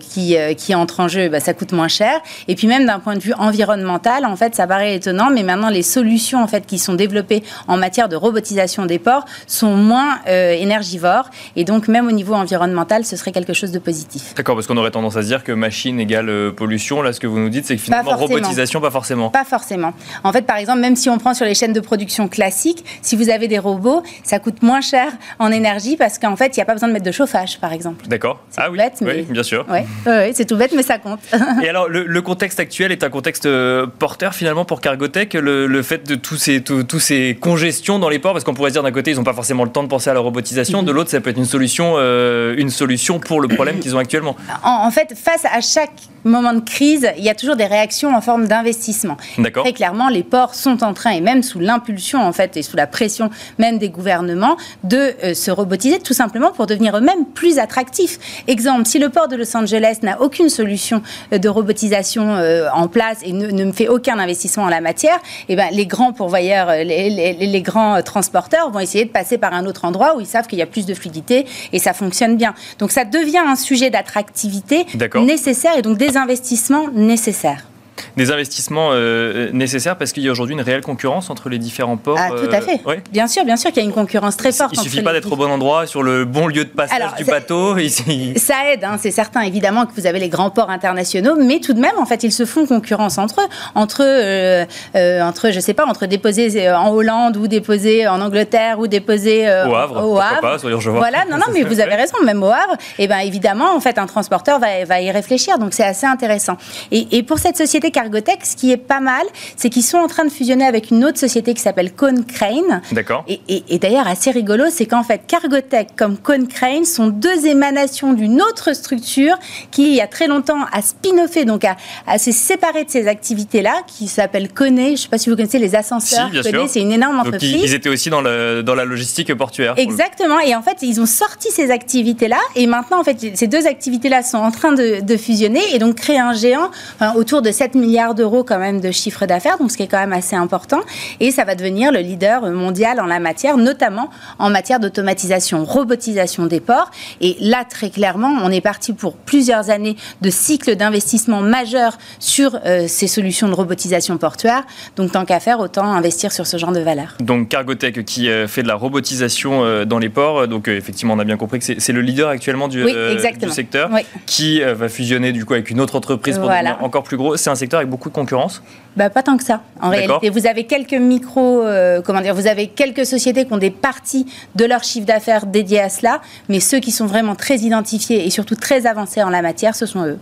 qui, qui entrent en jeu, bah, ça coûte moins cher. Et puis, même d'un point de vue environnemental, en fait, ça paraît étonnant, mais maintenant, les solutions en fait, qui sont développées en matière de robotisation des ports sont moins énergivores. Et donc, même au niveau environnemental, ce serait quelque chose de positif. D'accord, parce qu'on aurait tendance à se dire que machine égale euh, pollution. Là, ce que vous nous dites, c'est que finalement, forcément. robotisation, pas forcément. Pas forcément. En fait, par exemple, même si on prend sur les chaînes de production classiques, si vous avez des robots, ça coûte moins cher en énergie parce qu'en fait, il n'y a pas besoin de mettre de chauffage, par exemple. D'accord. C'est Ah tout oui, bête, mais- oui, bien sûr. Ouais, c'est tout bête, mais ça compte. Et alors, le, le contexte actuel est un contexte euh, porteur finalement pour Cargotec, le, le fait de tous ces, tous, tous ces congestions dans les ports, parce qu'on pourrait se dire d'un côté, ils n'ont pas forcément le temps de penser à la robotisation, de l'autre, ça peut être une solution, euh, une solution pour le problème qu'ils ont actuellement. en, en fait, face à chaque moment de crise, il y a toujours des réactions en forme d'investissement. Très clairement, les ports sont en train, et même sous l'impulsion en fait, et sous la pression même des gouvernements, de euh, se robotiser tout simplement pour devenir eux-mêmes plus attractifs. Exemple, si le port de Los Angeles n'a aucune solution euh, de robotisation euh, en place et ne, ne fait aucun investissement en la matière, eh ben, les grands pourvoyeurs, les, les- les grands transporteurs vont essayer de passer par un autre endroit où ils savent qu'il y a plus de fluidité et ça fonctionne bien. Donc ça devient un sujet d'attractivité D'accord. nécessaire et donc des investissements nécessaires. Des investissements euh, nécessaires parce qu'il y a aujourd'hui une réelle concurrence entre les différents ports. Ah, tout euh, à fait. ouais. Bien sûr, bien sûr qu'il y a une concurrence très forte. Il entre suffit pas d'être au bon endroit, sur le bon lieu de passage Alors, du bateau. ici. Ça aide, hein, c'est certain évidemment que vous avez les grands ports internationaux, mais tout de même, en fait, ils se font concurrence entre eux, entre, euh, euh, entre, je sais pas, entre déposer euh, en Hollande ou déposer en Angleterre ou déposer euh, Au Havre, au Havre. pas, soyons joviaux. Voilà, non, non, mais vous avez raison, même au Havre, et ben évidemment, en fait, un transporteur va, va y réfléchir, donc c'est assez intéressant. Et, et pour cette société Cargotec, ce qui est pas mal, c'est qu'ils sont en train de fusionner avec une autre société qui s'appelle Cone Crane. D'accord. Et, et- et d'ailleurs, assez rigolo, c'est qu'en fait, Cargotec comme Cone Crane sont deux émanations d'une autre structure qui, il y a très longtemps, a spin-offé, donc a, a se séparé de ces activités-là, qui s'appelle Kone. Je ne sais pas si vous connaissez les ascenseurs. Si, c'est une énorme entreprise. ils, ils étaient aussi dans, le, dans la logistique portuaire. Exactement. Et en fait, ils ont sorti ces activités-là. Et maintenant, en fait, ces deux activités-là sont en train de, de fusionner et donc créer un géant enfin, autour de 7 milliards d'euros quand même de chiffre d'affaires, donc ce qui est quand même assez important. Et ça va devenir le leader mondial en la matière, notamment en matière d'automatisation, robotisation des ports. Et là, très clairement, on est parti pour plusieurs années de cycles d'investissement majeurs sur euh, ces solutions de robotisation portuaire. Donc, tant qu'à faire, autant investir sur ce genre de valeur. Donc Cargotec qui euh, fait de la robotisation euh, dans les ports. Donc effectivement, on a bien compris que c'est c'est le leader actuellement du, Oui, exactement. du secteur Oui. qui va fusionner du coup avec une autre entreprise pour Voilà. devenir encore plus gros. C'est un secteur avec beaucoup de concurrence. Bah, pas tant que ça. En réalité, vous avez quelques micros, euh, comment dire, vous avez quelques sociétés qui ont des parties de leur chiffre d'affaires dédiées à cela, mais ceux qui sont vraiment très identifiés et surtout très avancés en la matière, ce sont eux.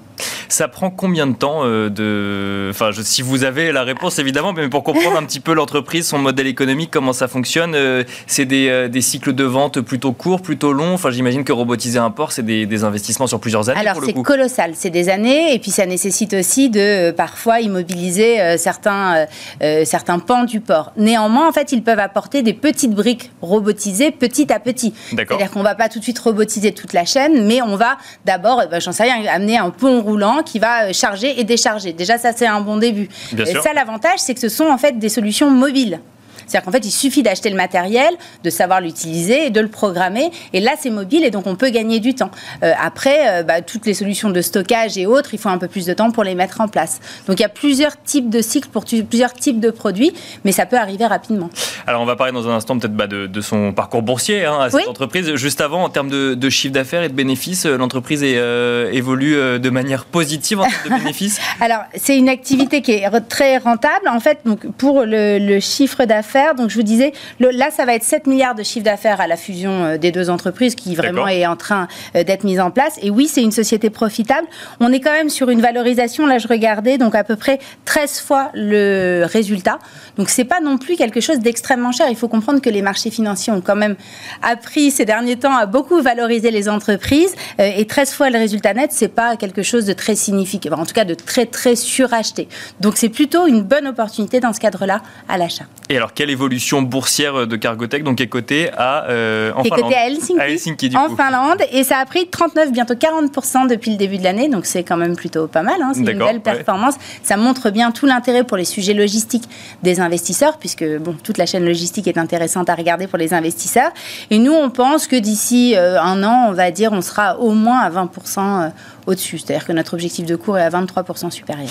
Ça prend combien de temps euh, de... Enfin, je- si vous avez la réponse, évidemment, mais pour comprendre un petit peu l'entreprise, son modèle économique, comment ça fonctionne, euh, c'est des, des cycles de vente plutôt courts, plutôt longs. Enfin, j'imagine que robotiser un port, c'est des, des investissements sur plusieurs années Alors c'est colossal, c'est des années, et puis ça nécessite aussi de parfois immobiliser certains, euh, euh, certains pans du port. Néanmoins, en fait, ils peuvent apporter des petites briques robotisées petit à petit. C'est-à-dire qu'on va pas tout de suite robotiser toute la chaîne, mais on va d'abord, euh, bah, j'en sais rien, amener un pont roulant qui va charger et décharger. Déjà, ça c'est un bon début. Bien Et sûr. ça, l'avantage, c'est que ce sont en fait des solutions mobiles. C'est-à-dire qu'en fait, il suffit d'acheter le matériel, de savoir l'utiliser et de le programmer. Et là, c'est mobile et donc on peut gagner du temps. Euh, après, euh, bah, toutes les solutions de stockage et autres, il faut un peu plus de temps pour les mettre en place. Donc il y a plusieurs types de cycles pour plusieurs types de produits, mais ça peut arriver rapidement. Alors, on va parler dans un instant peut-être bah, de, de son parcours boursier hein, à cette Oui. entreprise. Juste avant, en termes de, de chiffre d'affaires et de bénéfices, euh, l'entreprise euh, évolue de manière positive en termes de bénéfices? Alors, c'est une activité qui est très rentable. En fait, donc, pour le, le chiffre d'affaires, donc je vous disais, le- là, ça va être 7 milliards de chiffre d'affaires à la fusion euh, des deux entreprises qui vraiment est en train euh, d'être mise en place. Et oui, c'est une société profitable. On est quand même sur une valorisation, là, je regardais, donc à peu près 13 fois le résultat. Donc, c'est pas non plus quelque chose d'extrêmement cher. Il faut comprendre que les marchés financiers ont quand même appris ces derniers temps à beaucoup valoriser les entreprises. euh, et 13 fois le résultat net, c'est pas quelque chose de très significatif, en tout cas de très très suracheté. Donc c'est plutôt une bonne opportunité dans ce cadre-là à l'achat. Et alors, quel l'évolution boursière de Cargotec, donc qui est cotée à, euh, en Finlande. coté à Helsinki, À Helsinki, du en coup. Finlande, et ça a pris 39, bientôt 40% depuis le début de l'année, donc c'est quand même plutôt pas mal. hein, c'est une belle ouais. performance. Ça montre bien tout l'intérêt pour les sujets logistiques des investisseurs, puisque bon, toute la chaîne logistique est intéressante à regarder pour les investisseurs. Et nous, on pense que d'ici euh, un an, on va dire, on sera au moins à 20% euh, au-dessus. C'est-à-dire que notre objectif de cours est à 23% supérieur.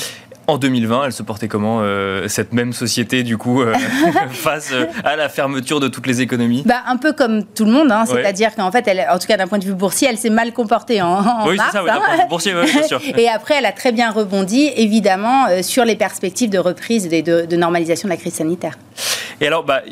En 2020, elle se portait comment, euh, cette même société, du coup, euh, face euh, à la fermeture de toutes les économies? Bah, un peu comme tout le monde, hein, Ouais. c'est-à-dire qu'en fait, elle, en tout cas d'un point de vue boursier, elle s'est mal comportée en, en Oui, mars. ça, oui, hein. point de vue boursier, ouais, bien sûr. Et après, elle a très bien rebondi, évidemment, euh, sur les perspectives de reprise et de, de normalisation de la crise sanitaire. Et alors, bah,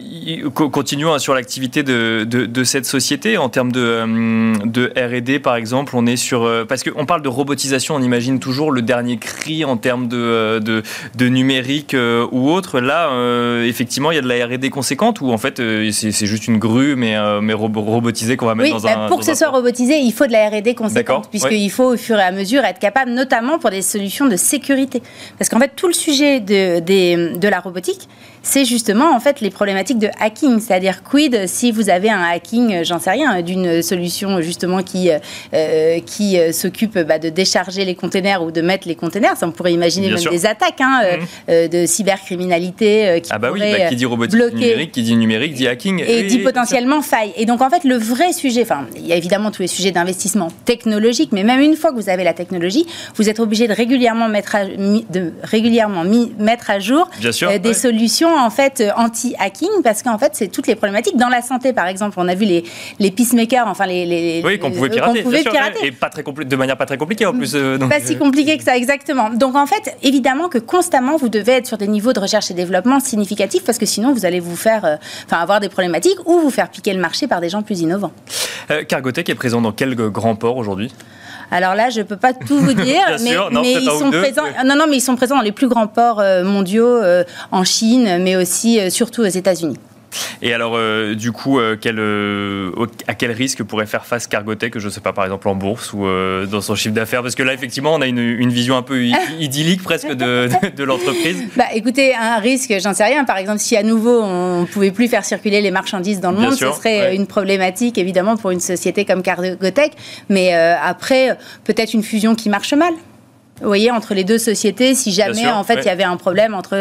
continuons hein, sur l'activité de, de, de cette société. En termes de, euh, de R&D, par exemple, on est sur... euh, parce qu'on parle de robotisation, on imagine toujours le dernier cri en termes de, euh, de, numérique ou autre. Là, euh, effectivement, il y a de la R&D conséquente ou en fait, c'est juste une grue, mais, mais robo- robotisée qu'on va mettre Oui, dans bah, un... pour dans que ce soit robotisé, il faut de la R&D conséquente, puisqu'il ouais. faut au fur et à mesure être capable, notamment pour des solutions de sécurité. Parce qu'en fait, tout le sujet de, des- de la robotique, c'est justement en fait les problématiques de hacking, c'est-à-dire quid si vous avez un hacking, euh, j'en sais rien, d'une solution justement qui euh, euh, qui euh, s'occupe bah, de décharger les containers ou de mettre les containers. Ça, on pourrait imaginer Bien même sûr. des attaques hein, euh, Mhm. euh, de cybercriminalité euh, qui Ah bah oui, bah, qui dit robotique bloquer numérique, qui dit numérique dit hacking. et dit potentiellement faille. Et donc en fait, le vrai sujet, enfin, il y a évidemment tous les sujets d'investissement technologique, mais même une fois que vous avez la technologie, vous êtes obligé de régulièrement mettre à, de régulièrement mettre à jour Bien sûr, euh, des ouais. solutions en fait euh, anti-hacking, parce qu'en fait, c'est toutes les problématiques dans la santé, par exemple. On a vu les les peacemakers, enfin les, les Oui, qu'on pouvait euh, pirater, qu'on pouvait sûr, pirater. et pas très de manière pas très compliquée en plus. euh, donc, Pas si compliqué que ça, exactement. Donc en fait, évidemment que constamment, vous devez être sur des niveaux de recherche et développement significatifs parce que sinon, vous allez vous faire, euh, enfin, avoir des problématiques ou vous faire piquer le marché par des gens plus innovants. euh, Cargotec est présent dans quel grand port aujourd'hui? Alors là, je peux pas tout vous dire, mais, sûr, non, mais peut-être ils sont présents. Non, non, mais ils sont présents dans les plus grands ports euh, mondiaux, euh, en Chine, mais aussi euh, surtout aux États-Unis. Et alors, euh, du coup, euh, quel, euh, à quel risque pourrait faire face Cargotec, je ne sais pas, par exemple en bourse ou dans son chiffre d'affaires? Parce que là, effectivement, on a une, une vision un peu idyllique presque de, de, de l'entreprise. Bah, écoutez, un risque, j'en sais rien. Par exemple, si à nouveau on ne pouvait plus faire circuler les marchandises dans le Bien monde, sûr, ce serait ouais. une problématique évidemment pour une société comme Cargotec. Mais euh, après, peut-être une fusion qui marche mal. Vous voyez, entre les deux sociétés, si jamais sûr, en fait il y avait un problème entre,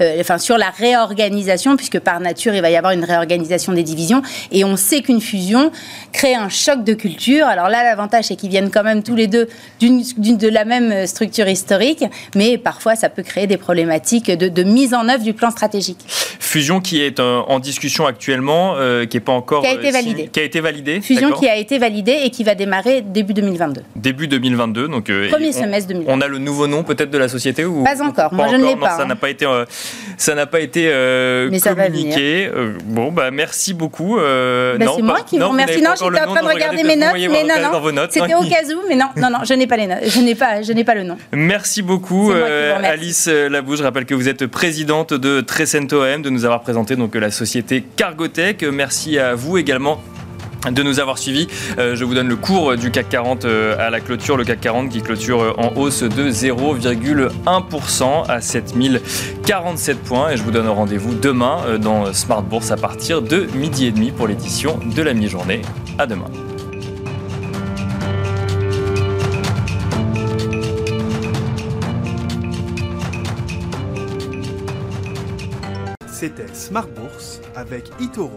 euh, enfin sur la réorganisation, puisque par nature il va y avoir une réorganisation des divisions, et on sait qu'une fusion crée un choc de culture. Alors là, l'avantage c'est qu'ils viennent quand même tous les deux d'une, d'une- de la même structure historique, mais parfois ça peut créer des problématiques de, de mise en œuvre du plan stratégique. Fusion qui est en discussion actuellement, euh, qui n'est pas encore. Qui a été euh, validée. signée- Qui a été validée. Fusion d'accord. qui a été validée et qui va démarrer début 2022. Début 2022. Donc, euh, Premier on- semestre 2022. On a le nouveau nom peut-être de la société ou Pas encore. Moi, je ne l'ai encore pas, Non, ça hein. n'a pas été, euh, ça n'a pas été euh, communiqué. Euh, bon, bah merci beaucoup. euh, Bah, non, c'est moi pas- qui vous non, remercie. Non, pas encore j'étais en train de regarder mes notes, mais non, vos notes. C'était au cas où, mais non, non, non, je n'ai pas les notes. Je n'ai pas, je n'ai pas le nom. Merci beaucoup, euh. Alice Labouche. Je rappelle que vous êtes présidente de Trecento AM, de nous avoir présenté donc la société Cargotec. Merci à vous également de nous avoir suivis. Euh, je vous donne le cours du CAC 40 euh, à la clôture, le CAC 40 qui clôture euh, en hausse de 0,1% à 7047 points. Et je vous donne rendez-vous demain dans Smart Bourse à partir de midi et demi pour l'édition de la mi-journée. À demain. C'était Smart Bourse avec Itoro,